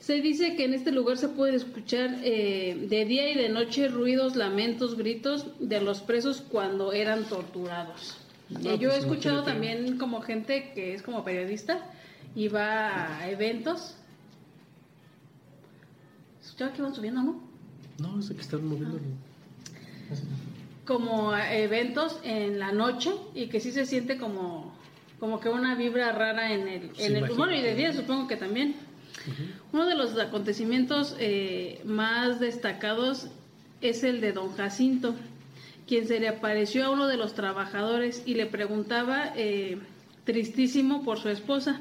Speaker 3: Se dice que en este lugar se puede escuchar eh, de día y de noche ruidos, lamentos, gritos de los presos cuando eran torturados.
Speaker 1: No,
Speaker 3: Eh, yo
Speaker 1: pues
Speaker 3: he escuchado también como gente que es como periodista y va a eventos. Escuchaba que iban subiendo, ¿no?
Speaker 1: No, es que están moviendo.
Speaker 3: como a eventos en la noche y que sí se siente como como que una vibra rara en el, en el bueno y de día supongo que también. Uno de los acontecimientos eh, más destacados es el de don Jacinto quien se le apareció a uno de los trabajadores y le preguntaba eh, tristísimo por su esposa.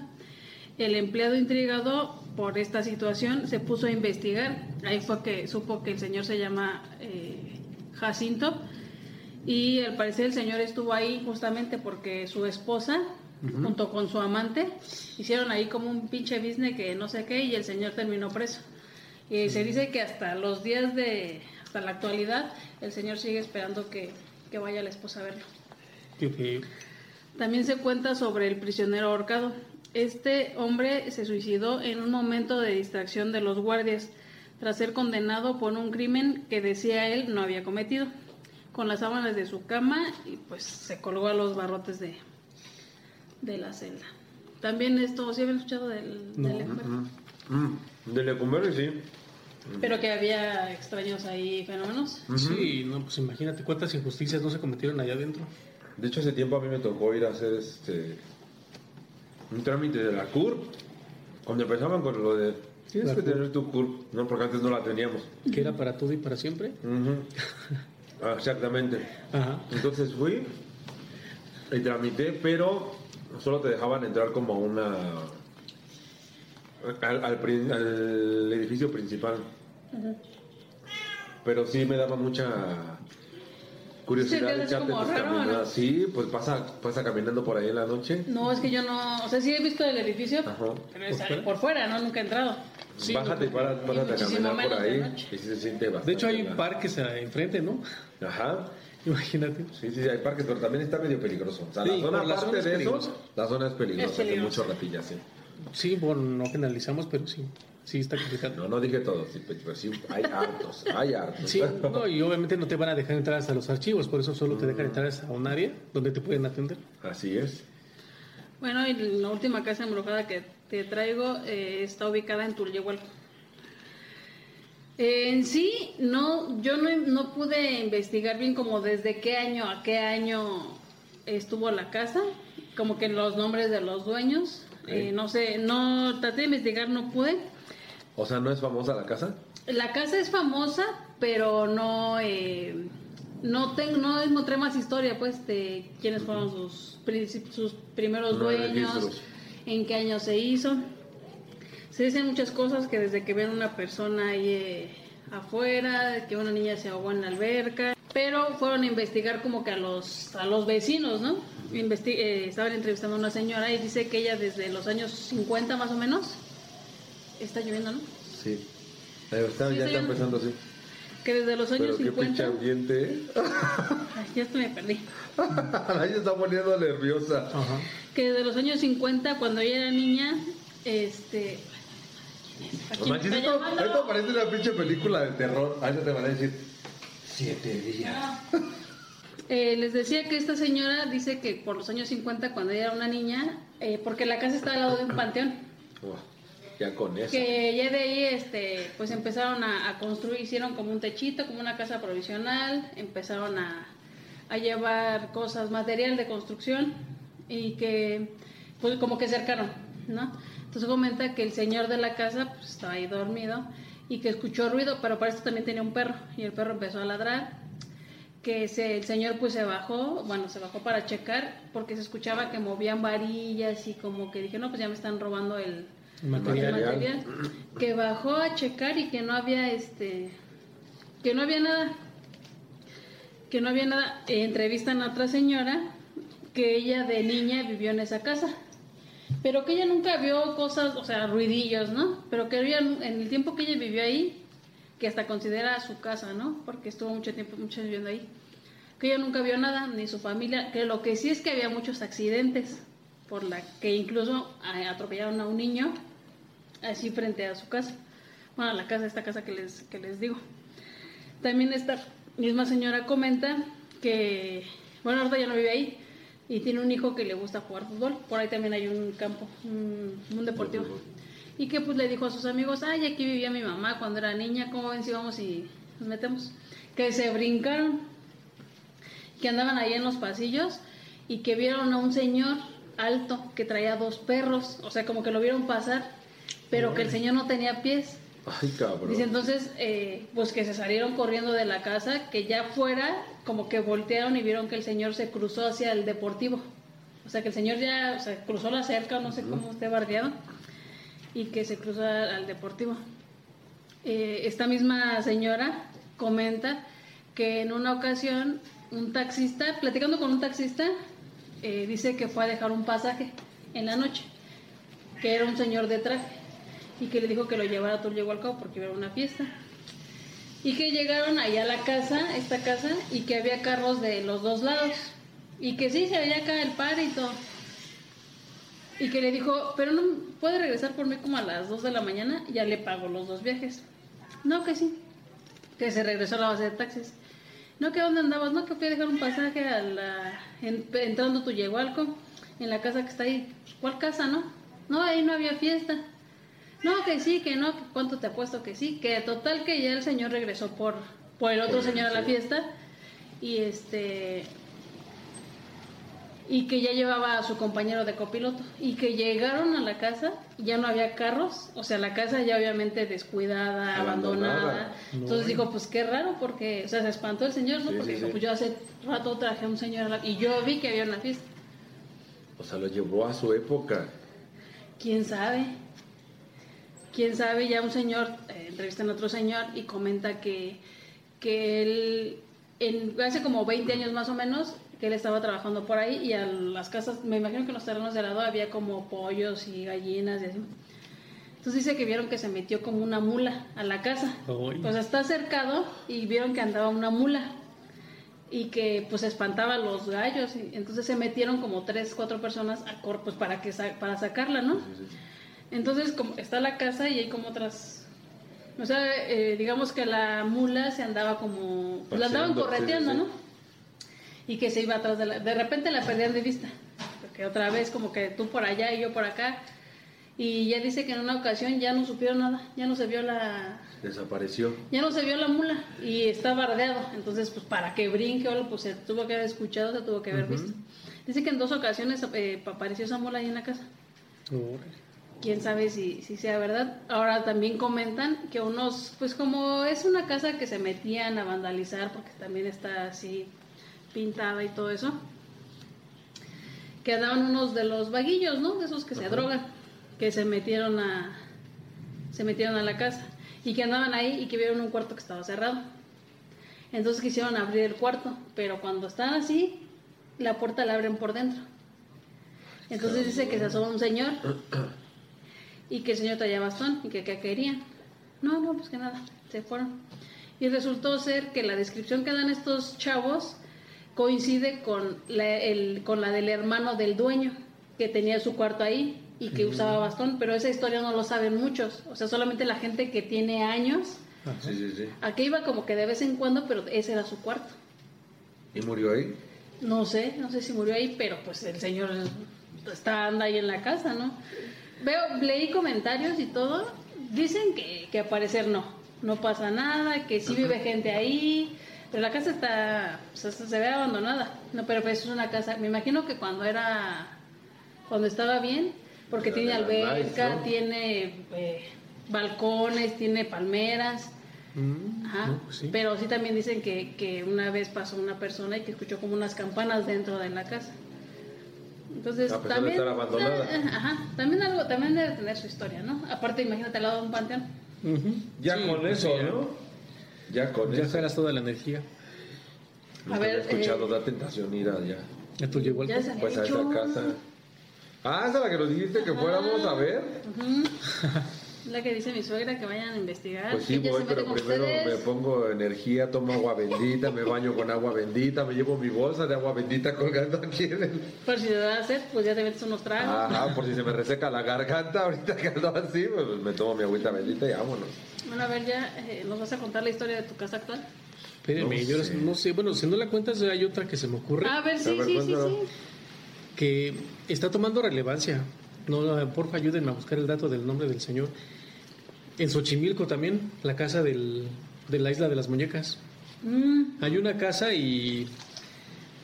Speaker 3: El empleado intrigado por esta situación se puso a investigar. Ahí fue que supo que el señor se llama eh, Jacinto. Y al parecer el señor estuvo ahí justamente porque su esposa, junto con su amante, hicieron ahí como un pinche business que no sé qué y el señor terminó preso. Y se dice que hasta los días de, hasta la actualidad, el señor sigue esperando que, que vaya la esposa a verlo.
Speaker 1: Qué feo.
Speaker 3: También se cuenta sobre el prisionero ahorcado. Este hombre se suicidó en un momento de distracción de los guardias, tras ser condenado por un crimen que decía él no había cometido, con las sábanas de su cama y pues se colgó a los barrotes de, de la celda. También esto, ¿sí habían escuchado del,
Speaker 1: No.
Speaker 3: del Lecumberri?
Speaker 2: Mm, De Lecumberri, sí.
Speaker 3: Pero que había extraños ahí, fenómenos.
Speaker 1: Sí, no, pues imagínate cuántas injusticias no se cometieron allá adentro.
Speaker 2: De hecho, hace tiempo a mí me tocó ir a hacer este un trámite de la CUR. Cuando empezaban con lo de tienes
Speaker 1: La
Speaker 2: que
Speaker 1: CUR.
Speaker 2: tener tu CUR, no, porque antes no la teníamos.
Speaker 1: Que era para todo y para siempre.
Speaker 2: Ah, Exactamente.
Speaker 1: Ajá.
Speaker 2: Entonces fui y tramité, pero solo te dejaban entrar como a una. al, al al edificio principal. Pero sí me daba mucha curiosidad
Speaker 3: ser
Speaker 2: echarte tus
Speaker 3: raro,
Speaker 2: caminadas.
Speaker 3: ¿no?
Speaker 2: Sí, pues pasa, pasa caminando por ahí en la noche.
Speaker 3: No, es que yo no, o sea, sí he visto el edificio,
Speaker 2: Ajá.
Speaker 3: pero es
Speaker 1: ¿Por fuera?
Speaker 3: por fuera, ¿no? Nunca he entrado.
Speaker 1: Sí,
Speaker 2: Bájate y
Speaker 1: no,
Speaker 2: para- pásate a caminar por
Speaker 3: de
Speaker 2: ahí y se siente bastante.
Speaker 1: De hecho hay parques ah, enfrente, ¿no?
Speaker 2: Ajá.
Speaker 1: Imagínate.
Speaker 2: Sí, sí, hay parques, pero también está medio peligroso. O sea,
Speaker 1: Sí,
Speaker 2: la zona
Speaker 1: la es
Speaker 2: de eso, la zona es peligrosa,
Speaker 3: Es
Speaker 2: de
Speaker 3: peligrosa.
Speaker 2: mucho ratilla, sí.
Speaker 1: Sí, bueno, no generalizamos, pero sí. Sí, está complicado.
Speaker 2: No, no dije todo, sí, pero sí, hay hartos, hay hartos.
Speaker 1: Sí, no, y obviamente no te van a dejar entrar hasta los archivos, por eso solo te dejan entrar hasta un área donde te pueden atender.
Speaker 2: Así es.
Speaker 3: Bueno, y la última casa embrujada que te traigo eh, está ubicada en Tulyehualco. Eh, en sí, no, yo no, no pude investigar bien como desde qué año a qué año estuvo la casa, como que los nombres de los dueños, eh, no sé, no traté de investigar, no pude.
Speaker 2: O sea, ¿no es famosa la casa?
Speaker 3: La casa es famosa, pero no eh, no tengo no encontré más historia pues de quiénes fueron sus sus primeros dueños, en qué año se hizo. Se dicen muchas cosas que desde que ven una persona ahí eh, afuera, que una niña se ahogó en la alberca, pero fueron a investigar como que a los a los vecinos, ¿no? Investi- eh, estaban entrevistando a una señora y dice que ella desde los años 50 más o menos está lloviendo, ¿no?
Speaker 2: Sí. Eh, está,
Speaker 3: Sí,
Speaker 2: ya está empezando así.
Speaker 3: Que desde los años
Speaker 2: Pero qué pinche
Speaker 3: 50
Speaker 2: ambiente.
Speaker 3: Ay, ya hasta me perdí.
Speaker 2: Ahí se está poniendo nerviosa.
Speaker 1: Ajá.
Speaker 3: Que desde los años 50, cuando ella era niña, este. ¿A quién me
Speaker 2: Manches,
Speaker 3: está
Speaker 2: esto, esto parece una pinche película de terror. Ahí te van a decir siete días.
Speaker 3: Eh, les decía que esta señora dice que por los años 50, cuando ella era una niña, eh, porque la casa está al lado de un panteón,
Speaker 2: Uf, ya con eso.
Speaker 3: que ya de ahí, este, pues empezaron a, a construir, hicieron como un techito, como una casa provisional, empezaron a, a llevar cosas, material de construcción y que, pues como que cercaron, ¿no? Entonces comenta que el señor de la casa pues, estaba ahí dormido y que escuchó ruido, pero para esto también tenía un perro y el perro empezó a ladrar que se, el señor pues se bajó, bueno, se bajó para checar porque se escuchaba que movían varillas y como que dije, no, pues ya me están robando el,
Speaker 1: Material.
Speaker 3: material. Que bajó a checar y que no había este, que no había nada, que no había nada. Eh, entrevistan a otra señora que ella de niña vivió en esa casa. Pero que ella nunca vio cosas, o sea, ruidillos, ¿no? Pero que ella, en el tiempo que ella vivió ahí, que hasta considera su casa, ¿no? Porque estuvo mucho tiempo, mucho viviendo ahí. Que ella nunca vio nada, ni su familia, que lo que sí es que había muchos accidentes, por la que incluso atropellaron a un niño, así frente a su casa. Bueno, a la casa, esta casa que les, que les digo. También esta misma señora comenta que, bueno, ahorita ya no vive ahí, y tiene un hijo que le gusta jugar fútbol. Por ahí también hay un campo, un, un deportivo. Y que pues le dijo a sus amigos, ay, aquí vivía mi mamá cuando era niña, ¿cómo ven si vamos y nos metemos? Que se brincaron, que andaban ahí en los pasillos y que vieron a un señor alto que traía dos perros, o sea, como que lo vieron pasar, pero que el señor no tenía pies.
Speaker 2: Ay, cabrón.
Speaker 3: Dice entonces, eh, pues que se salieron corriendo de la casa, que ya fuera, como que voltearon y vieron que el señor se cruzó hacia el deportivo. O sea, que el señor ya o sea, cruzó la cerca, no sé cómo esté barriado, y que se cruzó al, al deportivo. Eh, esta misma señora comenta que en una ocasión un taxista, platicando con un taxista, eh, dice que fue a dejar un pasaje en la noche, que era un señor de traje y que le dijo que lo llevara a Tulyehualcao porque iba a una fiesta. Y que llegaron ahí a la casa, esta casa, y que había carros de los dos lados. Y que sí, se veía acá el par y todo. Y que le dijo, pero no puede regresar por mí como a las 2 de la mañana, ya le pago los dos viajes. No, que sí. Que se regresó a la base de taxis. No, que dónde andabas, no, que fui a dejar un pasaje a la, en- entrando tu Yehualco, en la casa que está ahí. ¿Cuál casa, no? No, ahí no había fiesta. No, que sí, que no, cuánto te apuesto que sí, que total que ya el señor regresó por, por el otro señor a la fiesta y este y que ya llevaba a su compañero de copiloto y que llegaron a la casa y ya no había carros, o sea, la casa ya obviamente descuidada, abandonada.
Speaker 2: Abandonada.
Speaker 3: Entonces dijo, pues qué raro porque, o sea, se espantó el señor, ¿no?
Speaker 2: Sí,
Speaker 3: porque
Speaker 2: sí,
Speaker 3: dijo,
Speaker 2: sí.
Speaker 3: pues yo hace rato traje a un señor a la... y yo vi que había una fiesta.
Speaker 2: O sea, lo llevó a su época.
Speaker 3: ¿Quién sabe? ¿Quién sabe? Ya un señor, eh, entrevistan a otro señor y comenta que, que él, en, hace como 20 años más o menos, que él estaba trabajando por ahí y a las casas, me imagino que en los terrenos de lado había como pollos y gallinas y así. Entonces dice que vieron que se metió como una mula a la casa. Pues está cercado y vieron que andaba una mula y que pues espantaba a los gallos y entonces se metieron como tres cuatro personas a cor pues para que sa- para sacarla no entonces como está la casa y hay como otras o sea eh, digamos que la mula se andaba como la andaban correteando
Speaker 2: sí, sí,
Speaker 3: no y que se iba atrás de la de repente la perdían de vista porque otra vez como que tú por allá y yo por acá y ya dice que en una ocasión ya no supieron nada ya no se vio la
Speaker 2: Desapareció.
Speaker 3: ya no se vio la mula y está bardeado. Entonces, pues para que brinque o algo, pues se tuvo que haber escuchado, se tuvo que haber visto. Dice que en dos ocasiones eh, apareció esa mula ahí en la casa.
Speaker 1: Órale.
Speaker 3: Quién sabe si, si sea verdad. Ahora también comentan que unos, pues como es una casa que se metían a vandalizar porque también está así pintada y todo eso, que andaban unos de los vaguillos, ¿no? De esos que se drogan, que se metieron a se metieron a la casa y que andaban ahí y que vieron un cuarto que estaba cerrado. Entonces quisieron abrir el cuarto, pero cuando están así, la puerta la abren por dentro. Entonces dice que se asoma un señor y que el señor traía bastón y que qué querían. No, no, pues que nada, se fueron. Y resultó ser que la descripción que dan estos chavos coincide con la, el, con la del hermano del dueño, que tenía su cuarto ahí y que usaba bastón, pero esa historia no lo saben muchos, o sea, solamente la gente que tiene años,
Speaker 2: Sí, sí, sí.
Speaker 3: aquí iba como que de vez en cuando, pero ese era su cuarto.
Speaker 2: ¿Y murió ahí?
Speaker 3: No sé, no sé si murió ahí, pero pues el señor está anda ahí en la casa, ¿no? Veo, leí comentarios y todo, dicen que, que a parecer no, no pasa nada, que sí vive gente ahí, pero la casa está, sea, se ve abandonada, no, pero pues es una casa, me imagino que cuando era, cuando estaba bien, porque tiene alberca,
Speaker 2: nice, ¿no?
Speaker 3: tiene eh, balcones, tiene palmeras,
Speaker 1: Mm,
Speaker 3: Ajá.
Speaker 1: no, pues sí.
Speaker 3: Pero sí también dicen que, que una vez pasó una persona y que escuchó como unas campanas dentro de la casa. Entonces,
Speaker 2: A pesar de
Speaker 3: también,
Speaker 2: estar abandonada.
Speaker 3: ajá, también algo, también debe tener su historia, ¿no? Aparte, imagínate al lado de un panteón.
Speaker 2: Ya
Speaker 1: Sí,
Speaker 2: con
Speaker 1: pues
Speaker 2: eso,
Speaker 1: ya-
Speaker 2: ¿no? Ya con
Speaker 1: Ya
Speaker 2: eso.
Speaker 1: jalas toda la energía.
Speaker 3: A ver,
Speaker 2: había escuchado,
Speaker 3: eh,
Speaker 2: da tentación ir allá.
Speaker 1: Ya tú llegó al
Speaker 3: Ya se
Speaker 2: Pues a esa casa. Ah, esa es la que nos dijiste que fuéramos a ver.
Speaker 3: Ujú. La que dice mi suegra que vayan a investigar.
Speaker 2: Pues sí, voy, pero primero
Speaker 3: ustedes.
Speaker 2: me pongo energía, tomo agua bendita, me baño con agua bendita, me llevo mi bolsa de agua bendita colgando aquí en el...
Speaker 3: Por si te da sed, pues ya te metes unos tragos.
Speaker 2: Ajá, por si se me reseca la garganta, ahorita que ando así, pues me tomo mi agüita bendita y vámonos.
Speaker 3: Bueno, a ver, ya eh, nos vas a contar la historia de tu casa actual.
Speaker 1: Espérenme,
Speaker 2: No
Speaker 1: yo
Speaker 2: sé.
Speaker 1: no sé. Bueno, si no la cuentas, hay otra que se me ocurre
Speaker 3: A ver, sí,
Speaker 2: A ver,
Speaker 3: sí, sí,
Speaker 2: cuéntalo.
Speaker 3: sí.
Speaker 1: que está tomando relevancia. No, porfa, ayúdenme a buscar el dato del nombre del señor. En Xochimilco también, la casa del, de la isla de las muñecas.
Speaker 3: Mm,
Speaker 1: Hay una casa y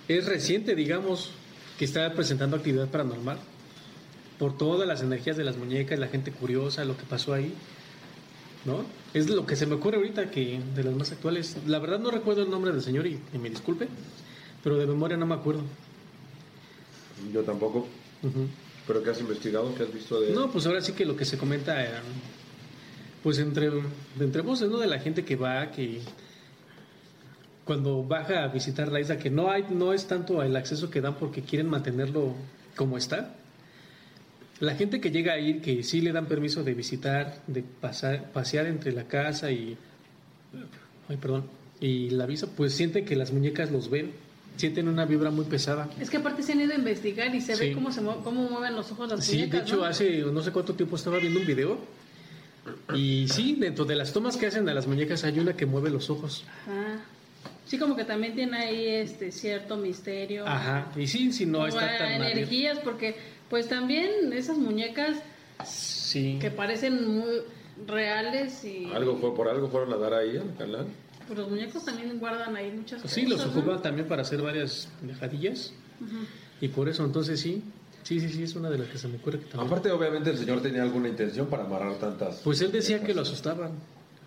Speaker 1: es reciente, digamos, que está presentando actividad paranormal. Por todas las energías de las muñecas, la gente curiosa, lo que pasó ahí. ¿No? Es lo que se me ocurre ahorita que de las más actuales. La verdad no recuerdo el nombre del señor y, y me disculpe, pero de memoria no me acuerdo.
Speaker 2: Yo tampoco. ¿Pero qué has investigado? ¿Qué has visto de...?
Speaker 1: No, pues ahora sí que lo que se comenta, eh, pues entre, entre voces, ¿no? De la gente que va, que cuando baja a visitar la isla, que no hay, no es tanto el acceso que dan porque quieren mantenerlo como está. La gente que llega a ir, que sí le dan permiso de visitar, de pasar, pasear entre la casa y, perdón, y la visa, pues sienten que las muñecas los ven, sienten una vibra muy pesada.
Speaker 3: Es que aparte se han ido a investigar y se
Speaker 1: Sí.
Speaker 3: ve cómo se mue- cómo mueven los ojos las
Speaker 1: Sí, de
Speaker 3: muñecas,
Speaker 1: hecho,
Speaker 3: ¿no?
Speaker 1: hace no sé cuánto tiempo estaba viendo un video. Y sí, dentro de las tomas que hacen a las muñecas hay una que mueve los ojos.
Speaker 3: Ajá. Sí, como que también tiene ahí este cierto misterio.
Speaker 1: Ajá. Y sí, si no
Speaker 3: Como
Speaker 1: está tan
Speaker 3: energías, porque pues también esas muñecas
Speaker 1: Sí.
Speaker 3: que parecen muy reales y
Speaker 2: Algo fue, por algo fueron a dar ahí al canal.
Speaker 3: Pues los muñecos también guardan ahí muchas
Speaker 1: Sí, los
Speaker 3: cosas. ¿no?
Speaker 1: ocupan también para hacer varias dejadillas. Y por eso, entonces sí. Sí, sí, sí, es una de las que se me ocurre que también.
Speaker 2: Aparte, obviamente, el señor tenía alguna intención para amarrar tantas...
Speaker 1: Pues él decía que lo asustaban.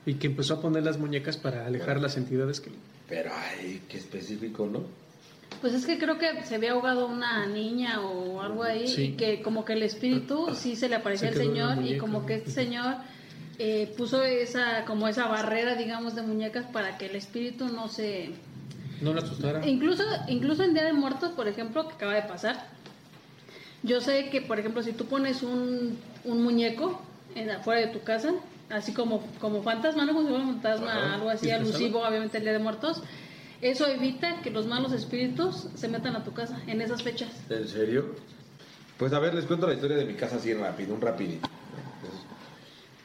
Speaker 1: Y que empezó a poner las muñecas para alejar las entidades que.
Speaker 2: Pero, ay, qué específico, ¿no?
Speaker 3: Pues es que creo que se había ahogado una niña o algo ahí
Speaker 1: Sí.
Speaker 3: y que como que el espíritu sí se le aparecía
Speaker 1: Se
Speaker 3: al señor y como que este señor eh, puso esa como esa barrera digamos de muñecas para que el espíritu no se
Speaker 1: No lo asustara.
Speaker 3: incluso incluso en Día de Muertos por ejemplo que acaba de pasar yo sé que por ejemplo si tú pones un, un muñeco en afuera de tu casa así como como fantasma no como si fuera un fantasma algo así alusivo obviamente el Día de Muertos eso evita que los malos espíritus se metan a tu casa en esas fechas.
Speaker 2: ¿En serio? Pues a ver, les cuento la historia de mi casa así rápido, un rapidito.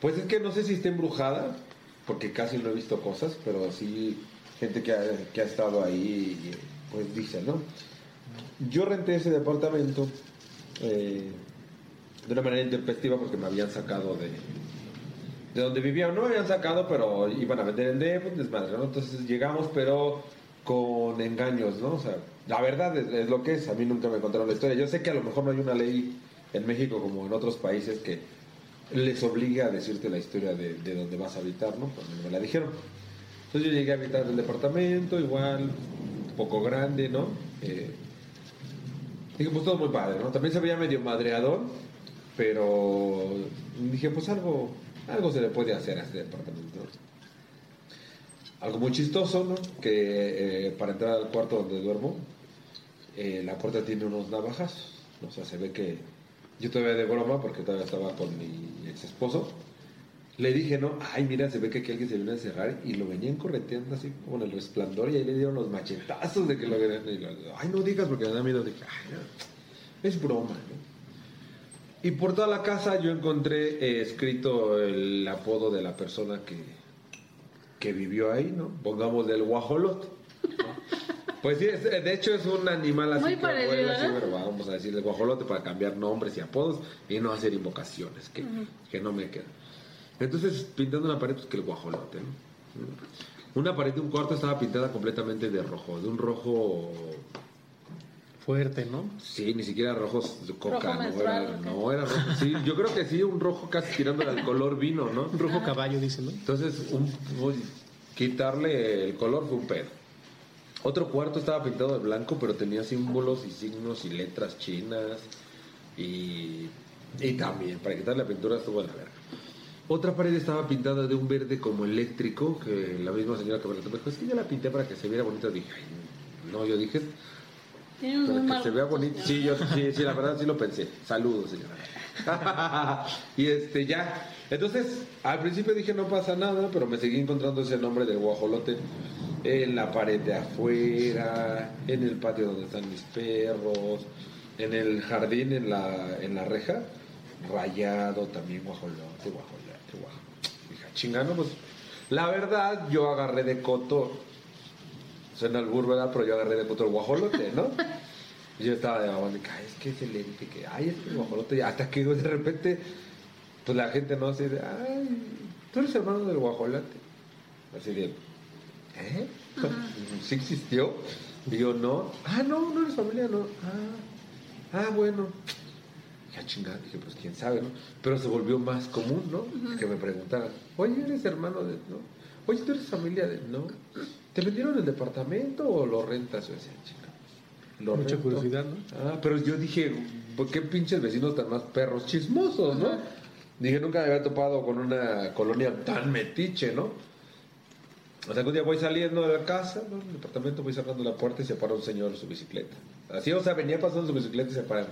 Speaker 2: Pues es que no sé si está embrujada, porque casi no he visto cosas, pero sí gente que ha, que estado ahí, pues dice, ¿no? Yo renté ese departamento eh, de una manera intempestiva porque me habían sacado de, de donde vivía. No me habían sacado, pero iban a vender el DEP, un desmadre, ¿no? Entonces llegamos, pero con engaños, ¿no? O sea, la verdad es, es lo que es. A mí nunca me contaron la historia. Yo sé que a lo mejor no hay una ley en México como en otros países que les obligue a decirte la historia de, de dónde vas a habitar, ¿no? Me la dijeron. Entonces yo llegué a habitar el departamento, igual, un poco grande, ¿no? Eh, dije, pues todo muy padre, ¿no? También se veía medio madreador, pero dije, pues algo, algo se le puede hacer a este departamento. Algo muy chistoso, ¿no? Que eh, para entrar al cuarto donde duermo, eh, la puerta tiene unos navajazos, ¿no? O sea, se ve que yo todavía de broma, porque todavía estaba con mi ex esposo, le dije, no, ay, mira, se ve que aquí alguien se vino a encerrar y lo venían correteando así como en el resplandor y ahí le dieron los machetazos de que lo venían. y lo- ay, no digas porque me da miedo. Dije, ay, no, es broma, ¿no? Y por toda la casa yo encontré eh, escrito el apodo de la persona que, que vivió ahí, ¿no? Pongamos del guajolote. ¿no? Pues sí, es- de hecho es un animal así
Speaker 3: Muy
Speaker 2: que
Speaker 3: parecido,
Speaker 2: vuela así,
Speaker 3: ¿no?
Speaker 2: pero vamos a decirle guajolote para cambiar nombres y apodos y no hacer invocaciones, que, que no me quedan. Entonces, pintando una pared, pues que el guajolote, ¿no? Una pared de un cuarto estaba pintada completamente de rojo, de un rojo,
Speaker 1: Fuerte, ¿no?
Speaker 2: sí, ni siquiera rojo de coca,
Speaker 3: Rojo
Speaker 2: no, era, rojo, sí, yo creo que sí, un rojo casi tirando al color vino, ¿no?
Speaker 1: Un rojo caballo, dicen, ¿no?
Speaker 2: Entonces, un, uy, quitarle el color fue un pedo. Otro cuarto estaba pintado de blanco, pero tenía símbolos y signos y letras chinas. Y, y también, para quitarle la pintura estuvo en la verga. Otra pared estaba pintada de un verde como eléctrico, que la misma señora que me lo dijo, es que yo la pinté para que se viera bonita. Dije, "Ay, no, yo dije,
Speaker 3: Tiene un
Speaker 2: para que
Speaker 3: mal
Speaker 2: se vea bonito. Sí, yo sí, sí, la verdad sí lo pensé. Saludos, señora. y este, ya. Entonces, al principio dije no pasa nada, pero me seguí encontrando ese nombre del guajolote en la pared de afuera, en el patio donde están mis perros, en el jardín, en la, en la reja, rayado también guajolote, guajolote, guajolote. Dije, chingano, pues, la verdad, yo agarré de coto Suena albur, ¿verdad? Pero yo agarré de puto el guajolote, ¿no? Y yo estaba de abajo, ay, es que es el ente, que, ay, es que el guajolote, y hasta que de repente, pues la gente no así de, ay, tú eres hermano del guajolote. Así de, ¿eh? ¿Sí existió? Y yo, no, ah, no, no eres familia, no, ah, ah, bueno. Ya chingada, dije, pues quién sabe, ¿no? Pero se volvió más común, ¿no? Que me preguntaran, oye, ¿eres hermano de.? No. Oye, ¿tú eres familia de.? No. ¿Te vendieron el departamento o lo rentas? Yo decía, chica. Lo
Speaker 1: Mucha
Speaker 2: rento".
Speaker 1: curiosidad, ¿no?
Speaker 2: Ah, pero yo dije, ¿por qué pinches vecinos tan más perros chismosos, no? Dije, nunca me había topado con una colonia tan metiche, ¿no? O sea, que un día voy saliendo de la casa, ¿no? En el departamento, voy cerrando la puerta y se para un señor su bicicleta. Así, o sea, venía pasando su bicicleta y se para.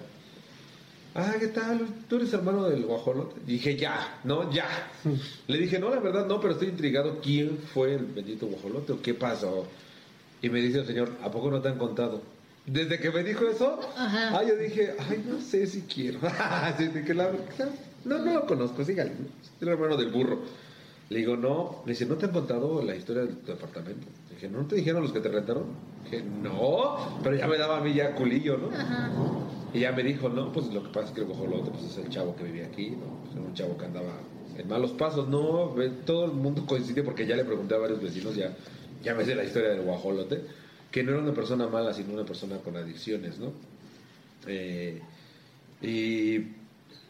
Speaker 2: Ah, ¿qué tal? ¿Tú eres hermano del guajolote? Dije, ya, no, ya. Le dije, no, la verdad no, pero estoy intrigado. ¿Quién fue el bendito guajolote o qué pasó? Y me dice el señor, ¿a poco no te han contado? Desde que me dijo eso,
Speaker 3: Ajá.
Speaker 2: ah, yo dije, ay, no sé si quiero. Así que la- no, no lo conozco, sígale. Es el hermano del burro. Le digo, no. Me dice, ¿no te han contado la historia de tu departamento? Dije, ¿no te dijeron los que te rentaron? Dije, no. Pero ya me daba a mí ya culillo, ¿no?
Speaker 3: Ajá.
Speaker 2: Y ya me dijo, no, pues lo que pasa es que el guajolote pues, es el chavo que vivía aquí, ¿no? Pues, era un chavo que andaba en malos pasos, no, todo el mundo coincide porque ya le pregunté a varios vecinos, ya, ya me sé la historia del guajolote, que no era una persona mala, sino una persona con adicciones, ¿no? Eh, y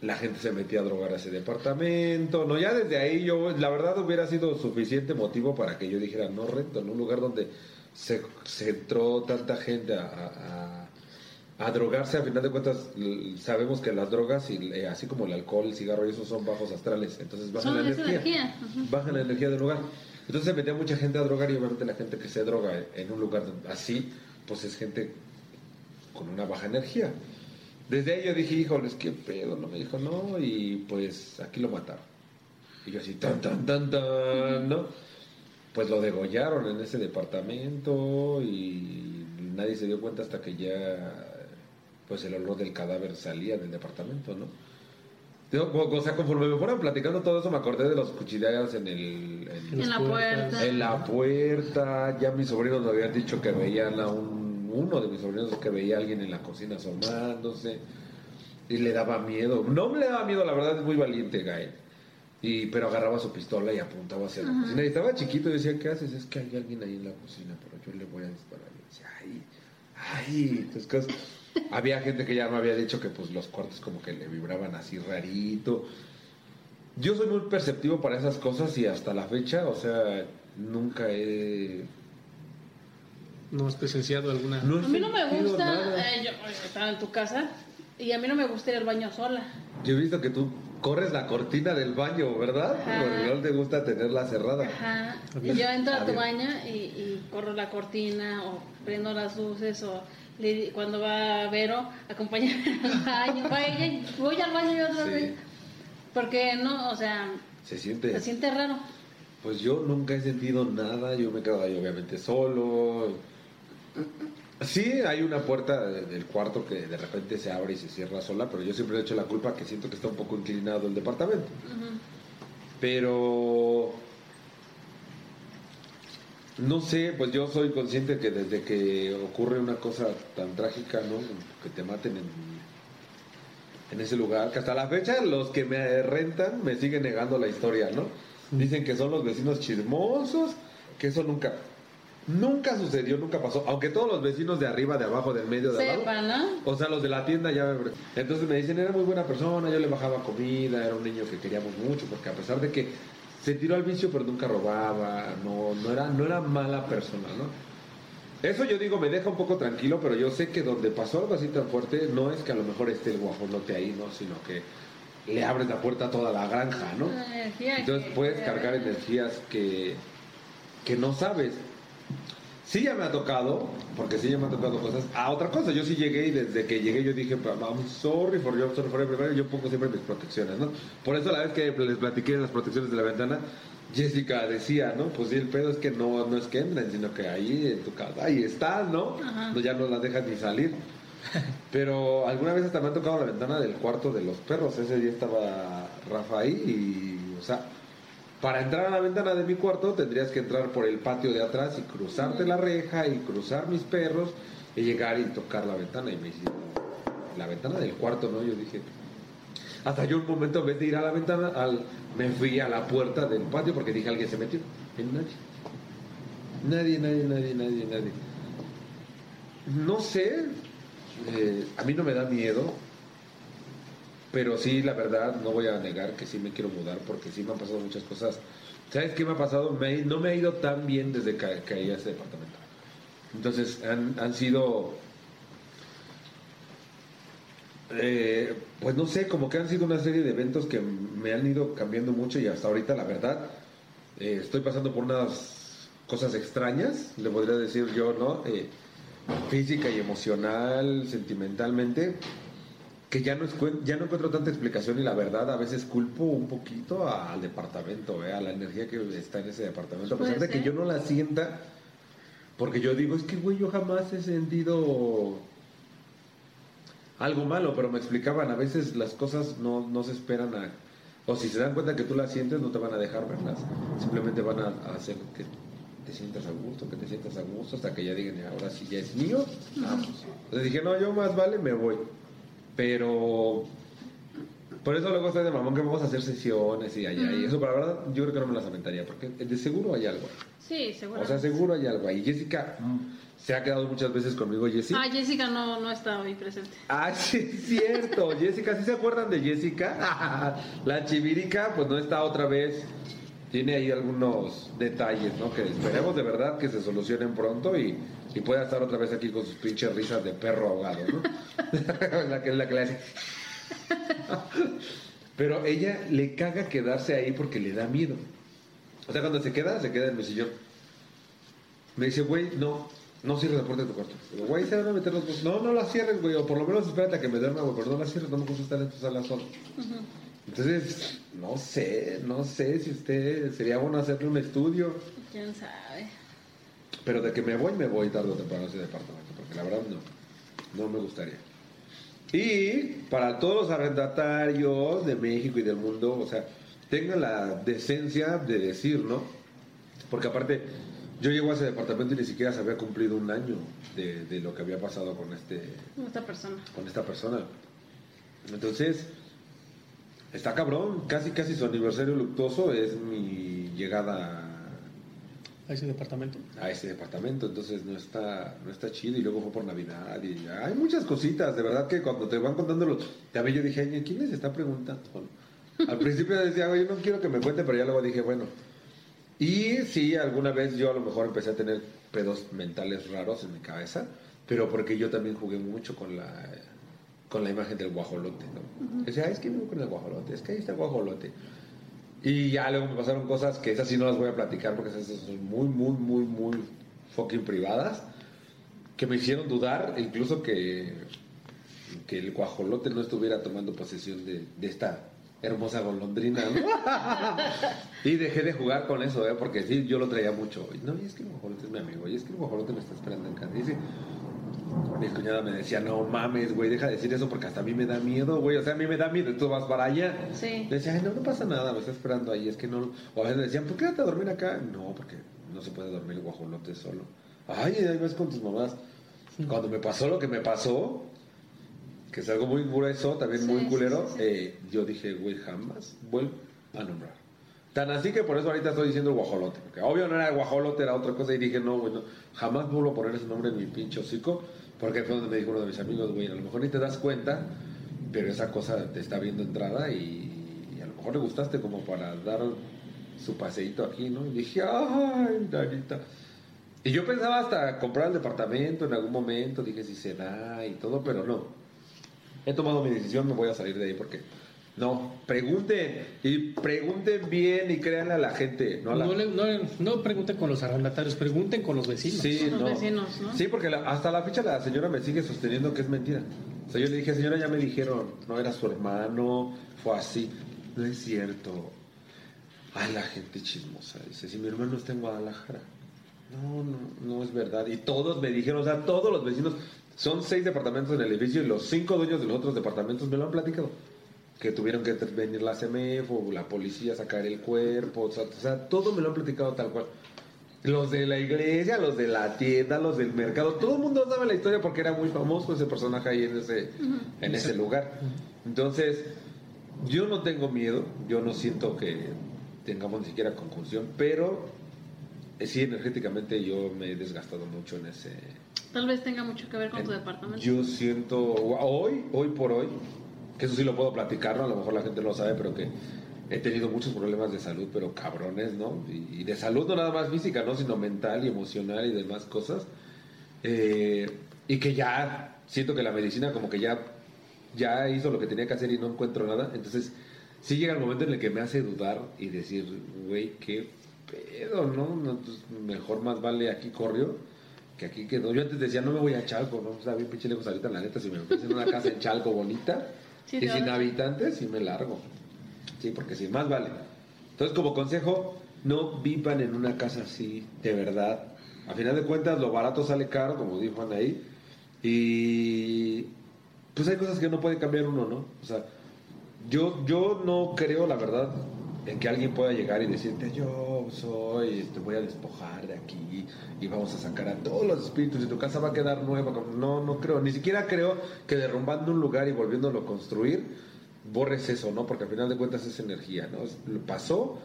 Speaker 2: la gente se metía a drogar a ese departamento, no, ya desde ahí yo, la verdad hubiera sido suficiente motivo para que yo dijera, no rento, en un lugar donde se, se entró tanta gente a- a- drogarse, a final de cuentas sabemos que las drogas, y, eh, así como el alcohol, el cigarro y eso son bajos astrales, entonces bajan la energía,
Speaker 3: energía,
Speaker 2: bajan la energía del lugar. Entonces se metía mucha gente a drogar y obviamente la gente que se droga en un lugar así, pues es gente con una baja energía. Desde ahí yo dije, híjoles, qué pedo, no me dijo, no, y pues aquí lo mataron. Y yo así, tan, tan, tan, tan, ¿no? Pues lo degollaron en ese departamento y nadie se dio cuenta hasta que ya, pues el olor del cadáver salía del departamento, ¿no? O sea, conforme me fueron platicando todo eso, me acordé de los cuchilladas en el... en-
Speaker 3: En la puerta.
Speaker 2: en la puerta, ya mis sobrinos me habían dicho que veían a un, uno de mis sobrinos que veía a alguien en la cocina asomándose y le daba miedo. No me le daba miedo, la verdad es muy valiente, Gael. Y, pero agarraba su pistola y apuntaba hacia la cocina. Y estaba chiquito y decía, ¿qué haces? Es que hay alguien ahí en la cocina, pero yo le voy a disparar. Y decía, ay, ay. Entonces, cosas- había gente que ya me había dicho que pues los cuartos como que le vibraban así rarito. Yo soy muy perceptivo para esas cosas y hasta la fecha, o sea, nunca he...
Speaker 1: ¿No has presenciado alguna?
Speaker 2: No
Speaker 3: A mí no me gusta, eh, yo eh, estaba en tu casa y a mí no me gusta ir al baño sola.
Speaker 2: Yo he visto que tú corres la cortina del baño, ¿verdad? Porque no te gusta tenerla cerrada.
Speaker 3: Ajá. Y yo entro a tu
Speaker 2: A
Speaker 3: baño y, y corro la cortina o prendo las luces o le- cuando va Vero, acompáñame al baño. Va ella, voy al baño yo otra
Speaker 2: Sí.
Speaker 3: vez. Porque no, o sea,
Speaker 2: Se siente...
Speaker 3: se siente raro.
Speaker 2: Pues yo nunca he sentido nada, yo me he quedado ahí obviamente solo. Sí, hay una puerta de- del cuarto que de repente se abre y se cierra sola, pero yo siempre le echo la culpa que siento que está un poco inclinado el departamento. Pero no sé, pues yo soy consciente que desde que ocurre una cosa tan trágica, ¿no? Que te maten en, en ese lugar, que hasta la fecha los que me rentan me siguen negando la historia, ¿no? Dicen que son los vecinos chismosos, que eso nunca, nunca sucedió, nunca pasó, aunque todos los vecinos de arriba, de abajo, del medio, de al lado,
Speaker 3: Sepa, ¿no?
Speaker 2: o sea, los de la tienda ya. Entonces me dicen, era muy buena persona, yo le bajaba comida, era un niño que queríamos mucho, porque a pesar de que se tiró al vicio, pero nunca robaba, no, no, era, no era mala persona, ¿no? Eso yo digo, me deja un poco tranquilo, pero yo sé que donde pasó algo así tan fuerte, no es que a lo mejor esté el guajolote ahí, ¿no? Sino que le abres la puerta a toda la granja, ¿no? Entonces puedes cargar energías que, que no sabes. Sí ya me ha tocado, porque sí ya me ha tocado cosas. A otra cosa, yo sí llegué y desde que llegué yo dije, I'm sorry for your sorry for everybody", yo pongo siempre mis protecciones, ¿no? Por eso la vez que les platiqué de las protecciones de la ventana, Jessica decía, ¿no? Pues sí, el pedo es que no, no es que entren, sino que ahí en tu casa, ahí están, ¿no?
Speaker 3: Ajá.
Speaker 2: no ya no las dejas ni salir. Pero alguna vez hasta me ha tocado la ventana del cuarto de los perros. Ese día estaba Rafa ahí y, o sea, para entrar a la ventana de mi cuarto tendrías que entrar por el patio de atrás y cruzarte la reja y cruzar mis perros y llegar y tocar la ventana. Y me dice, la ventana del cuarto, ¿no? Yo dije, hasta yo un momento en vez de ir a la ventana, al, me fui a la puerta del patio porque dije, alguien se metió. Y nadie. Nadie, nadie, nadie, nadie, nadie. No sé, eh, a mí no me da miedo, pero sí, la verdad, no voy a negar que sí me quiero mudar porque sí me han pasado muchas cosas. ¿Sabes qué me ha pasado? No me ha ido tan bien desde que caí a ese departamento. Entonces, han, han sido, eh, pues no sé, como que han sido una serie de eventos que me han ido cambiando mucho y hasta ahorita, la verdad, eh, estoy pasando por unas cosas extrañas, le podría decir yo, ¿no? Eh, física y emocional, sentimentalmente, que ya no, ya no encuentro tanta explicación y la verdad a veces culpo un poquito al departamento, ¿eh? a la energía que está en ese departamento, a pesar de que yo no la sienta, porque yo digo, es que güey, yo jamás he sentido algo malo, pero me explicaban, a veces las cosas no, no se esperan a... O si se dan cuenta que tú las sientes, no te van a dejar verlas. Simplemente van a, a hacer que te sientas a gusto, que te sientas a gusto, hasta que ya digan, ahora sí ya es mío, vamos. Entonces dije, no, yo más vale, me voy. Pero... Por eso luego estoy de mamón que vamos a hacer sesiones y allá y eso, pero la verdad yo creo que no me las aventaría, porque de seguro hay algo. ahí.
Speaker 3: Sí, seguro.
Speaker 2: O sea, seguro hay algo ahí. Jessica mm, se ha quedado muchas veces conmigo, Jessica.
Speaker 3: Ah, Jessica no, no está hoy presente.
Speaker 2: Ah, sí, es cierto. Jessica, ¿sí se acuerdan de Jessica? La chivirica, pues no está otra vez. Tiene ahí algunos detalles, ¿no? Que esperemos de verdad que se solucionen pronto y, y pueda estar otra vez aquí con sus pinches risas de perro ahogado, ¿no? la que la que le hace. Pero ella le caga quedarse ahí porque le da miedo. O sea, cuando se queda, se queda en mi sillón. Me dice, güey, no, no cierres la puerta de tu cuarto. Digo, güey, se van a meter los dos. No, no la cierres, güey, o por lo menos espérate a que me duerma, güey, pero no la cierres, no me gusta estar en tu sala solo. Entonces, no sé, no sé si usted sería bueno hacerle un estudio,
Speaker 3: ¿Quién sabe?
Speaker 2: Pero de que me voy, me voy tarde o temprano a ese departamento, porque la verdad no, no me gustaría. Y para todos los arrendatarios de México y del mundo, o sea, tengan la decencia de decir, ¿no? Porque aparte, yo llego a ese departamento y ni siquiera se había cumplido un año de, de lo que había pasado con este
Speaker 3: Esta persona.
Speaker 2: con esta persona. Entonces, está cabrón, casi casi su aniversario luctuoso es mi llegada
Speaker 1: A ese departamento.
Speaker 2: a ese departamento, entonces no está no está chido y luego fue por Navidad y hay muchas cositas, de verdad que cuando te van contando los también yo dije, "Ay, ¿quién les está preguntando?" Bueno, al principio decía, "Oye, no quiero que me cuente", pero ya luego dije, "Bueno, y sí, alguna vez yo a lo mejor empecé a tener pedos mentales raros en mi cabeza, pero porque yo también jugué mucho con la con la imagen del guajolote, ¿no? Decía, "Ay, es que vivo con el guajolote, es que ahí está el guajolote. Y ya luego me pasaron cosas que esas sí no las voy a platicar porque esas son muy, muy, muy, muy fucking privadas, que me hicieron dudar incluso que, que el guajolote no estuviera tomando posesión de, de esta hermosa golondrina, ¿no? y dejé de jugar con eso, ¿eh? porque sí, yo lo traía mucho. Y, no, y es que el guajolote es mi amigo, y es que el guajolote me está esperando en casa. Y dice, mi cuñada me decía, no mames, güey, deja de decir eso porque hasta a mí me da miedo, güey. O sea, a mí me da miedo, tú vas para allá.
Speaker 3: Sí.
Speaker 2: Le decía, ay, no, no pasa nada, me está esperando ahí, es que no. O a veces me decían, ¿por qué quédate a dormir acá? No, porque no se puede dormir el guajolote solo. Ay, ahí vas con tus mamás. Cuando me pasó lo que me pasó, que es algo muy grueso, también
Speaker 3: Sí,
Speaker 2: muy
Speaker 3: sí,
Speaker 2: culero,
Speaker 3: sí, sí.
Speaker 2: eh, yo dije, güey, jamás vuelvo a nombrar. Tan así que por eso ahorita estoy diciendo guajolote. Porque obvio no era guajolote, era otra cosa. Y dije, no, güey, no, jamás vuelvo a poner ese nombre en mi pinche hocico. Porque fue donde me dijo uno de mis amigos, güey, a lo mejor ni te das cuenta, pero esa cosa te está viendo entrada y, y a lo mejor le gustaste como para dar su paseíto aquí, ¿no? Y dije, ay, Danita. Y yo pensaba hasta comprar el departamento en algún momento, dije si se da y todo, pero no. He tomado mi decisión, me voy a salir de ahí porque no, pregunten y pregunten bien y créanle a la gente, no la-
Speaker 1: No, le- no, le- no pregunten con los arrendatarios, pregunten con los vecinos.
Speaker 2: Sí,
Speaker 3: Los
Speaker 2: no.
Speaker 3: vecinos, ¿no?
Speaker 2: Sí, porque la- hasta la fecha la señora me sigue sosteniendo que es mentira. O sea, yo le dije, señora, ya me dijeron, no era su hermano, fue así. No es cierto. Ay, la gente chismosa. Dice, si mi hermano está en Guadalajara. No, no, no es verdad. Y todos me dijeron, o sea, todos los vecinos, son seis departamentos en el edificio y los cinco dueños de los otros departamentos me lo han platicado. Que tuvieron que venir la CMF o la policía a sacar el cuerpo. O sea, o sea, todo me lo han platicado tal cual. Los de la iglesia, los de la tienda, los del mercado, todo el mundo sabe la historia porque era muy famoso ese personaje ahí en ese, en ese lugar. Entonces, yo no tengo miedo, yo no siento que tengamos ni siquiera conclusión, pero eh, sí energéticamente yo me he desgastado mucho en ese...
Speaker 3: Tal vez tenga mucho que ver con tu departamento.
Speaker 2: Yo siento, hoy, hoy por hoy, que eso sí lo puedo platicar, ¿no? a lo mejor la gente no lo sabe, pero que he tenido muchos problemas de salud, pero cabrones, ¿no? Y, de salud no nada más física, ¿no? Sino mental y emocional y demás cosas. Eh, y que ya siento que la medicina como que ya, ya hizo lo que tenía que hacer y no encuentro nada. Entonces, sí llega el momento en el que me hace dudar y decir, güey, qué pedo, ¿no? No, pues, mejor más vale aquí corrió que aquí quedó. Yo antes decía, no me voy a Chalco, ¿no? O sea, bien pinche lejos ahorita, la neta, si me ofrecen una casa en Chalco bonita
Speaker 3: Sí,
Speaker 2: y sin habitantes, sí me largo. Sí, porque sí, más vale. Entonces, como consejo, no vivan en una casa así, de verdad. A final de cuentas, lo barato sale caro, como dijo Ana ahí. Y pues hay cosas que no puede cambiar uno, ¿no? O sea, yo, yo no creo, la verdad, en que alguien pueda llegar y decirte, yo soy, te voy a despojar de aquí y vamos a sacar a todos los espíritus y tu casa va a quedar nueva. No, no creo. Ni siquiera creo que derrumbando un lugar y volviéndolo a construir, borres eso, ¿no? Porque al final de cuentas es energía, ¿no? Pasó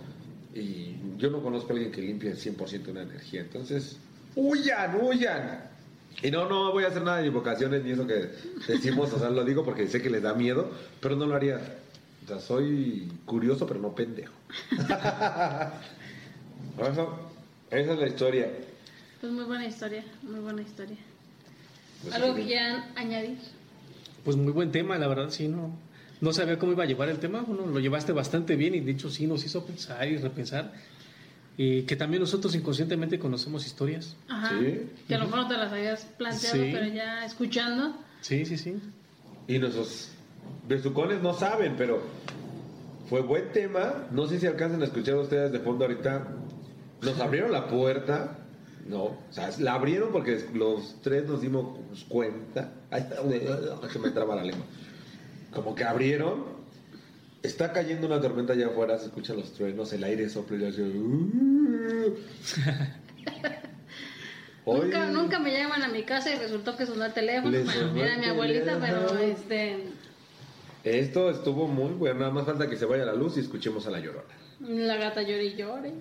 Speaker 2: y yo no conozco a alguien que limpie el 100% una energía. Entonces, huyan, huyan. Y no, no voy a hacer nada de invocaciones ni eso que decimos, o sea, lo digo porque sé que les da miedo, pero no lo haría. O sea, soy curioso, pero no pendejo. Eso, esa es la historia.
Speaker 3: Pues muy buena historia, muy buena historia.
Speaker 2: Pues,
Speaker 3: ¿Algo que quieran añadir?
Speaker 1: Pues muy buen tema, la verdad, sí, no. No sabía cómo iba a llevar el tema, bueno, lo llevaste bastante bien y de hecho sí nos hizo pensar y repensar. Y que también nosotros inconscientemente conocemos historias.
Speaker 3: Ajá.
Speaker 2: Sí.
Speaker 3: Que a lo mejor no te las habías planteado,
Speaker 1: Sí.
Speaker 3: pero ya escuchando.
Speaker 1: Sí, sí, sí.
Speaker 2: Y nuestros besucones no saben, pero fue buen tema. No sé si alcanzan a escuchar ustedes de fondo ahorita. Nos abrieron la puerta. No, o sea, la abrieron porque los tres nos dimos cuenta. Ay, se me traba la lengua. Como que abrieron. Está cayendo una tormenta allá afuera, se escuchan los truenos, el aire sopla y yo así, "Uh". Hoy-
Speaker 3: Nunca, nunca me llaman a mi casa y resultó que sonó el teléfono. Bueno,
Speaker 2: el
Speaker 3: mi abuelita, pero este,
Speaker 2: Esto estuvo muy bueno, nada más falta que se vaya la luz y escuchemos a la llorona.
Speaker 3: la gata llore y llore.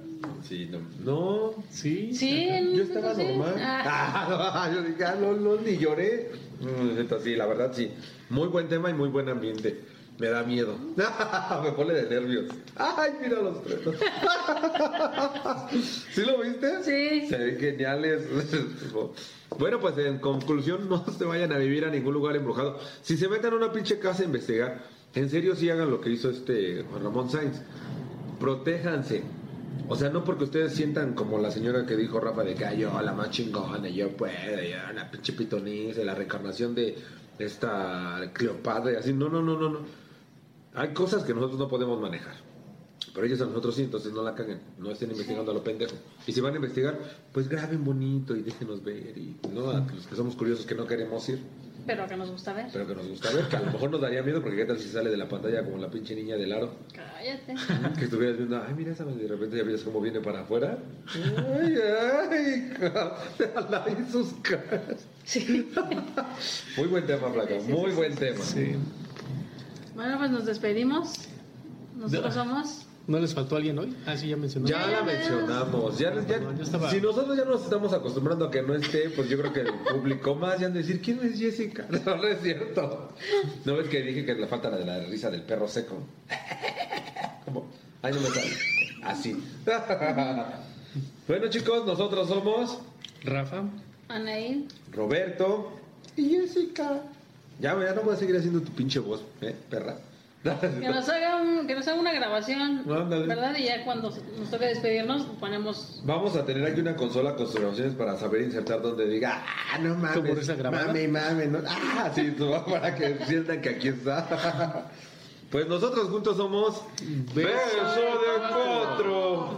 Speaker 2: Sí, no. No,
Speaker 1: Sí.
Speaker 3: Sí,
Speaker 2: yo estaba
Speaker 3: sí.
Speaker 2: normal.
Speaker 3: Ah,
Speaker 2: Ah, yo dije, ah, no, no, ni lloré. Mm, neta, sí, la verdad sí. Muy buen tema y muy buen ambiente. Me da miedo. Me pone de nervios. Ay, mira los tres. ¿Sí lo viste?
Speaker 3: Sí.
Speaker 2: Se ven geniales. Bueno, pues en conclusión, no se vayan a vivir a ningún lugar embrujado. Si se meten a una pinche casa a investigar, en serio sí hagan lo que hizo este Juan Ramón Sainz. Protéjanse. O sea, no porque ustedes sientan como la señora que dijo Rafa de que "Ay, yo la más chingona, yo puedo, yo la pinche pitoniza, la reencarnación de esta Cleopatra y así. No, no, no, no, no. Hay cosas que nosotros no podemos manejar. Pero ellos a nosotros sí, entonces no la caguen. No estén investigando a lo pendejo. Y si van a investigar, pues graben bonito y déjenos ver. Y no a los que somos curiosos que no queremos ir,
Speaker 3: pero que nos gusta ver.
Speaker 2: pero que nos gusta ver. Que a lo mejor nos daría miedo porque qué tal si sale de la pantalla como la pinche niña del aro.
Speaker 3: Cállate.
Speaker 2: Que estuvieras viendo, ay, mira esa, de repente ya vienes cómo viene para afuera. Ay, ay, ala, y sus caras.
Speaker 3: Sí.
Speaker 2: Muy buen tema, Flaca, muy buen tema.
Speaker 1: Sí.
Speaker 3: Bueno, pues nos despedimos. Nosotros somos.
Speaker 1: ¿No les faltó alguien hoy? Ah, sí, ya mencionó.
Speaker 2: Ya la mencionamos. Ya, ya-
Speaker 1: No,
Speaker 2: Si nosotros ya nos estamos acostumbrando a que no esté, pues yo creo que el público más ya han de decir, ¿quién es Jessica? No, no es cierto. ¿No ves que dije que le falta la de la risa del perro seco? Como, ay, no me sale. Así. bueno, chicos, nosotros somos
Speaker 1: Rafa.
Speaker 3: Anaí.
Speaker 2: Roberto y Jessica. Ya, ya no voy a seguir haciendo tu pinche voz, ¿eh, perra?
Speaker 3: Que nos haga, un- que nos haga una grabación,
Speaker 2: Ándale.
Speaker 3: ¿verdad? Y ya cuando nos toque despedirnos, ponemos...
Speaker 2: Vamos a tener aquí una consola con sus grabaciones para saber insertar donde diga, ah, no mames, mame, mame, no, ah, sí, para que sientan que aquí está. Pues nosotros juntos somos
Speaker 1: Beso
Speaker 2: Beso
Speaker 1: de
Speaker 2: de Cuatro.